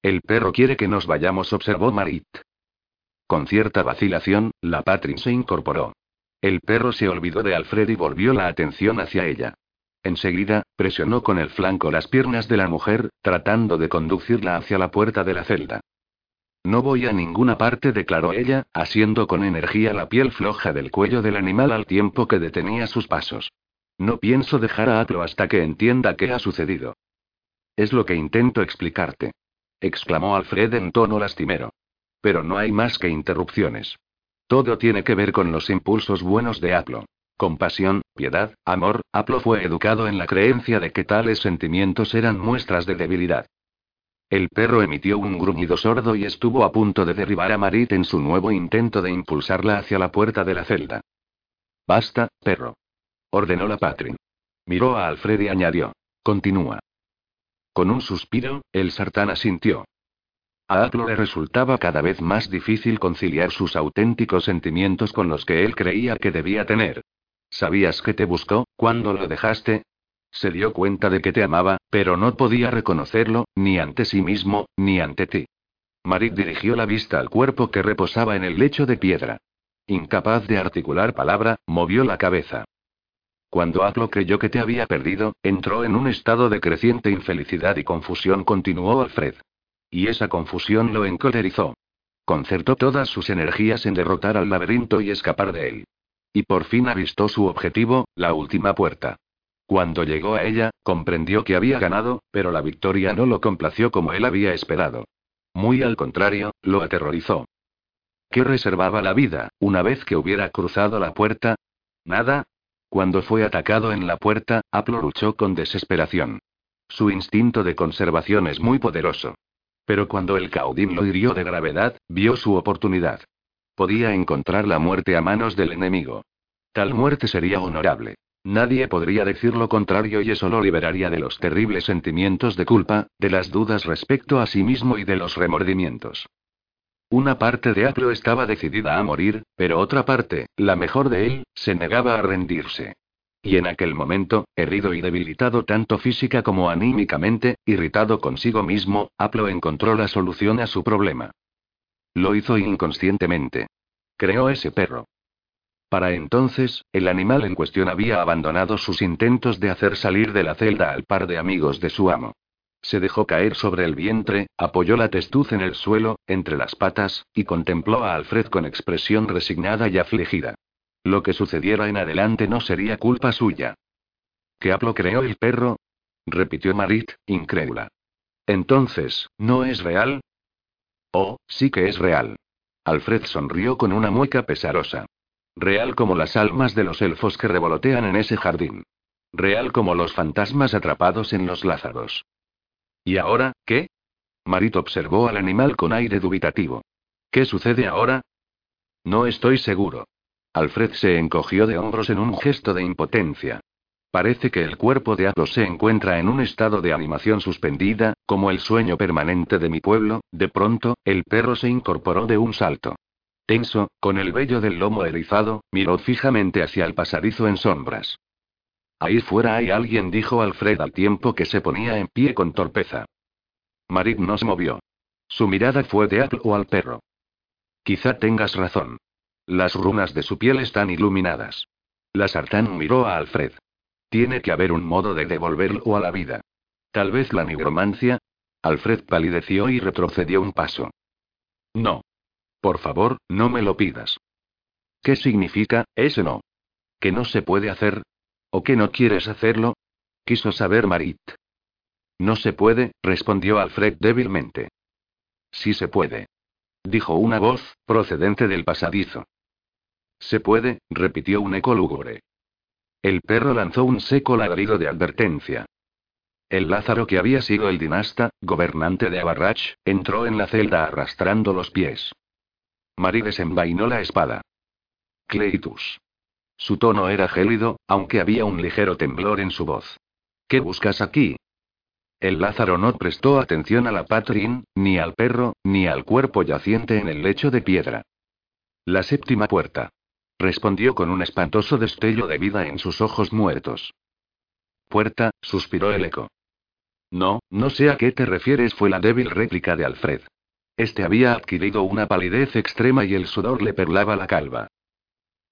El perro quiere que nos vayamos, observó Marit. Con cierta vacilación, la Patrin se incorporó. El perro se olvidó de Alfred y volvió la atención hacia ella. Enseguida, presionó con el flanco las piernas de la mujer, tratando de conducirla hacia la puerta de la celda. No voy a ninguna parte, declaró ella, asiendo con energía la piel floja del cuello del animal al tiempo que detenía sus pasos. No pienso dejar a Atlo hasta que entienda qué ha sucedido. Es lo que intento explicarte. exclamó Alfred en tono lastimero. Pero no hay más que interrupciones. Todo tiene que ver con los impulsos buenos de Aplo. Compasión, piedad, amor, Aplo fue educado en la creencia de que tales sentimientos eran muestras de debilidad. El perro emitió un gruñido sordo y estuvo a punto de derribar a Marit en su nuevo intento de impulsarla hacia la puerta de la celda. Basta, perro. Ordenó la Patrin. Miró a Alfred y añadió. Continúa. Con un suspiro, el sartán asintió. A Aplo le resultaba cada vez más difícil conciliar sus auténticos sentimientos con los que él creía que debía tener. ¿Sabías que te buscó, cuando lo dejaste? Se dio cuenta de que te amaba, pero no podía reconocerlo, ni ante sí mismo, ni ante ti. Marit dirigió la vista al cuerpo que reposaba en el lecho de piedra. Incapaz de articular palabra, movió la cabeza. Cuando Aplo creyó que te había perdido, entró en un estado de creciente infelicidad y confusión, continuó Alfred. Y esa confusión lo encolerizó. Concertó todas sus energías en derrotar al laberinto y escapar de él. Y por fin avistó su objetivo, la última puerta. Cuando llegó a ella, comprendió que había ganado, pero la victoria no lo complació como él había esperado. Muy al contrario, lo aterrorizó. ¿Qué reservaba la vida, una vez que hubiera cruzado la puerta? Nada. Cuando fue atacado en la puerta, Aplo luchó con desesperación. Su instinto de conservación es muy poderoso. Pero cuando el caudín lo hirió de gravedad, vio su oportunidad. Podía encontrar la muerte a manos del enemigo. Tal muerte sería honorable. Nadie podría decir lo contrario y eso lo liberaría de los terribles sentimientos de culpa, de las dudas respecto a sí mismo y de los remordimientos. Una parte de Aplo estaba decidida a morir, pero otra parte, la mejor de él, se negaba a rendirse. Y en aquel momento, herido y debilitado tanto física como anímicamente, irritado consigo mismo, Aplo encontró la solución a su problema. Lo hizo inconscientemente. Creó ese perro. Para entonces, el animal en cuestión había abandonado sus intentos de hacer salir de la celda al par de amigos de su amo. Se dejó caer sobre el vientre, apoyó la testuz en el suelo, entre las patas, y contempló a Alfred con expresión resignada y afligida. Lo que sucediera en adelante no sería culpa suya. ¿Qué hablo creó el perro? repitió Marit, incrédula. Entonces, ¿no es real? Oh, sí que es real. Alfred sonrió con una mueca pesarosa. Real como las almas de los elfos que revolotean en ese jardín. Real como los fantasmas atrapados en los lázaros. ¿Y ahora, qué? Marit observó al animal con aire dubitativo. ¿Qué sucede ahora? No estoy seguro. Alfred se encogió de hombros en un gesto de impotencia. Parece que el cuerpo de Atos se encuentra en un estado de animación suspendida, como el sueño permanente de mi pueblo. De pronto, el perro se incorporó de un salto. Tenso, con el vello del lomo erizado, miró fijamente hacia el pasadizo en sombras. Ahí fuera hay alguien, dijo Alfred al tiempo que se ponía en pie con torpeza. Marit no se movió. Su mirada fue de Apple o al perro. Quizá tengas razón. Las runas de su piel están iluminadas. La sartán miró a Alfred. Tiene que haber un modo de devolverlo a la vida. Tal vez la nigromancia. Alfred palideció y retrocedió un paso. No. Por favor, no me lo pidas. ¿Qué significa, ese no? ¿Que no se puede hacer? ¿O que no quieres hacerlo? Quiso saber Marit. No se puede, respondió Alfred débilmente. Sí se puede. Dijo una voz, procedente del pasadizo. Se puede, repitió un eco lúgubre. El perro lanzó un seco ladrido de advertencia. El Lázaro que había sido el dinasta, gobernante de Abarrach, entró en la celda arrastrando los pies. Marie desenvainó la espada. Cleitus. Su tono era gélido, aunque había un ligero temblor en su voz. ¿Qué buscas aquí? El Lázaro no prestó atención a la Patrin, ni al perro, ni al cuerpo yaciente en el lecho de piedra. La séptima puerta. Respondió con un espantoso destello de vida en sus ojos muertos. Puerta, suspiró el eco. No, no sé a qué te refieres, fue la débil réplica de Alfred. Este había adquirido una palidez extrema y el sudor le perlaba la calva.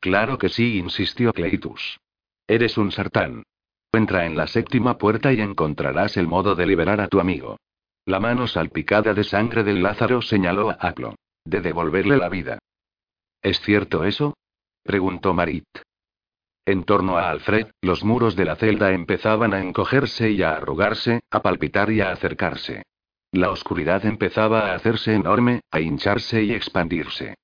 Claro que sí, insistió Cleitus. Eres un sartán. Entra en la séptima puerta y encontrarás el modo de liberar a tu amigo. La mano salpicada de sangre del Lázaro señaló a Aplo. De devolverle la vida. ¿Es cierto eso? Preguntó Marit. En torno a Alfred, los muros de la celda empezaban a encogerse y a arrugarse, a palpitar y a acercarse. La oscuridad empezaba a hacerse enorme, a hincharse y expandirse.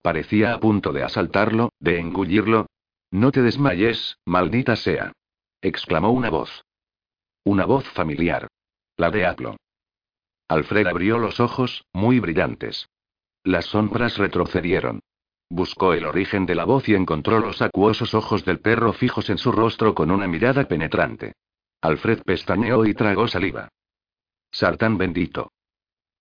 Parecía a punto de asaltarlo, de engullirlo. No te desmayes, maldita sea. exclamó una voz. Una voz familiar. La de Aplo. Alfred abrió los ojos, muy brillantes. Las sombras retrocedieron. Buscó el origen de la voz y encontró los acuosos ojos del perro fijos en su rostro con una mirada penetrante. Alfred pestañeó y tragó saliva. Sartán bendito.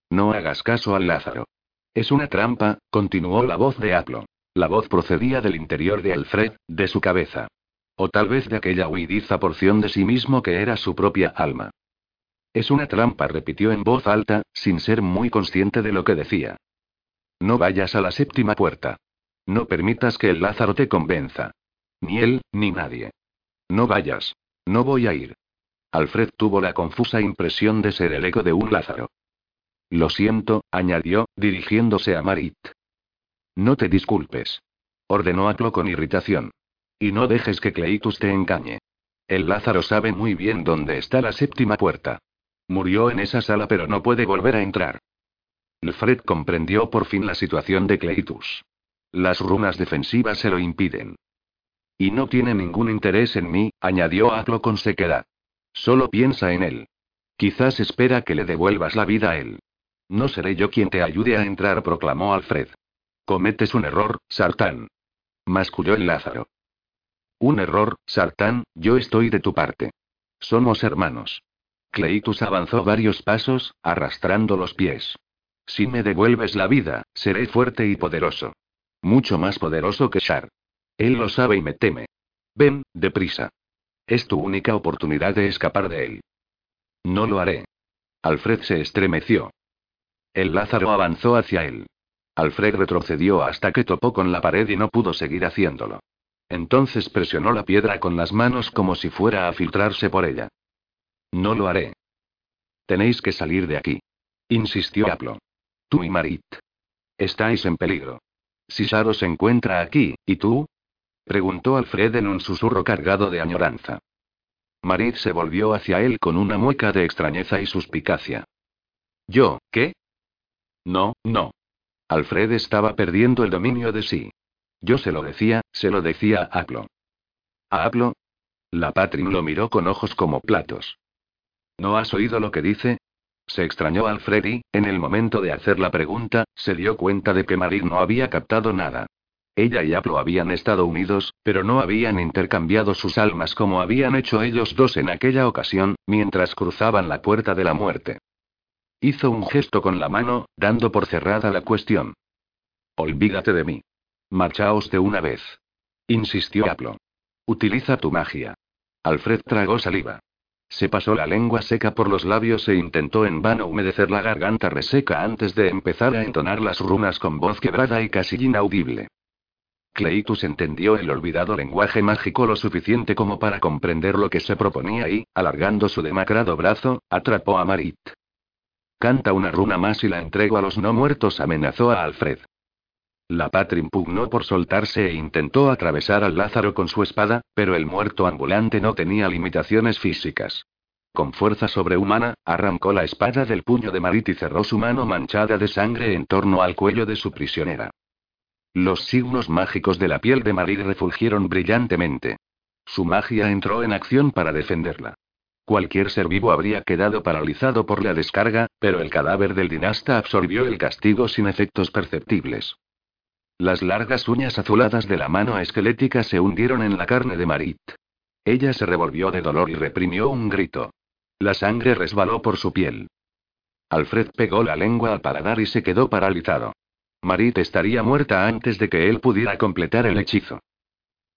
No hagas caso al Lázaro. Es una trampa, continuó la voz de Aplo. La voz procedía del interior de Alfred, de su cabeza. O tal vez de aquella huidiza porción de sí mismo que era su propia alma. Es una trampa, repitió en voz alta, sin ser muy consciente de lo que decía. No vayas a la séptima puerta. No permitas que el Lázaro te convenza. Ni él, ni nadie. No vayas. No voy a ir. Alfred tuvo la confusa impresión de ser el eco de un Lázaro. Lo siento, añadió, dirigiéndose a Marit. No te disculpes. Ordenó Aplo con irritación. Y no dejes que Cleitus te engañe. El Lázaro sabe muy bien dónde está la séptima puerta. Murió en esa sala pero no puede volver a entrar. Alfred comprendió por fin la situación de Cleitus. Las runas defensivas se lo impiden. Y no tiene ningún interés en mí, añadió Aplo con sequedad. Solo piensa en él. Quizás espera que le devuelvas la vida a él. No seré yo quien te ayude a entrar, proclamó Alfred. Cometes un error, Sartán. Masculló el Lázaro. Un error, Sartán, yo estoy de tu parte. Somos hermanos. Cleitus avanzó varios pasos, arrastrando los pies. Si me devuelves la vida, seré fuerte y poderoso. Mucho más poderoso que Shar. Él lo sabe y me teme. Ven, deprisa. Es tu única oportunidad de escapar de él. No lo haré. Alfred se estremeció. El Lázaro avanzó hacia él. Alfred retrocedió hasta que topó con la pared y no pudo seguir haciéndolo. Entonces presionó la piedra con las manos como si fuera a filtrarse por ella. No lo haré. Tenéis que salir de aquí. Insistió Aplo. Tú y Marit. Estáis en peligro. Si Saro se encuentra aquí, ¿y tú? Preguntó Alfred en un susurro cargado de añoranza. Marit se volvió hacia él con una mueca de extrañeza y suspicacia. ¿Yo, qué? No, no. Alfred estaba perdiendo el dominio de sí. Yo se lo decía, se lo decía a Aplo. ¿A Aplo? La Patrin lo miró con ojos como platos. ¿No has oído lo que dice? Se extrañó Alfred y, en el momento de hacer la pregunta, se dio cuenta de que Marit no había captado nada. Ella y Aplo habían estado unidos, pero no habían intercambiado sus almas como habían hecho ellos dos en aquella ocasión, mientras cruzaban la puerta de la muerte. Hizo un gesto con la mano, dando por cerrada la cuestión. Olvídate de mí. Marchaos de una vez. Insistió Aplo. Utiliza tu magia. Alfred tragó saliva. Se pasó la lengua seca por los labios e intentó en vano humedecer la garganta reseca antes de empezar a entonar las runas con voz quebrada y casi inaudible. Cleitus entendió el olvidado lenguaje mágico lo suficiente como para comprender lo que se proponía y, alargando su demacrado brazo, atrapó a Marit. Canta una runa más y la entrego a los no muertos, amenazó a Alfred. La Patrin pugnó por soltarse e intentó atravesar al Lázaro con su espada, pero el muerto ambulante no tenía limitaciones físicas. Con fuerza sobrehumana, arrancó la espada del puño de Marit y cerró su mano manchada de sangre en torno al cuello de su prisionera. Los signos mágicos de la piel de Marit refulgieron brillantemente. Su magia entró en acción para defenderla. Cualquier ser vivo habría quedado paralizado por la descarga, pero el cadáver del dinasta absorbió el castigo sin efectos perceptibles. Las largas uñas azuladas de la mano esquelética se hundieron en la carne de Marit. Ella se revolvió de dolor y reprimió un grito. La sangre resbaló por su piel. Alfred pegó la lengua al paladar y se quedó paralizado. Marit estaría muerta antes de que él pudiera completar el hechizo.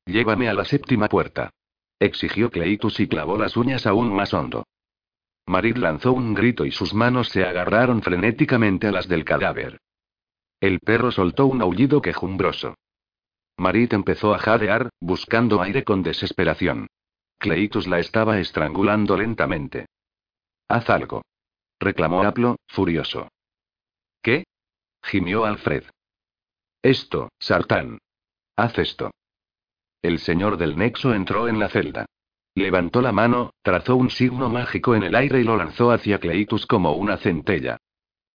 Llévame a la séptima puerta. Exigió Cleitus y clavó las uñas aún más hondo. Marit lanzó un grito y sus manos se agarraron frenéticamente a las del cadáver. El perro soltó un aullido quejumbroso. Marit empezó a jadear, buscando aire con desesperación. Cleitus la estaba estrangulando lentamente. Haz algo. Reclamó Aplo, furioso. ¿Qué? gimió Alfred. Esto, Sartán. Haz esto. El señor del nexo entró en la celda. Levantó la mano, trazó un signo mágico en el aire y lo lanzó hacia Cleitus como una centella.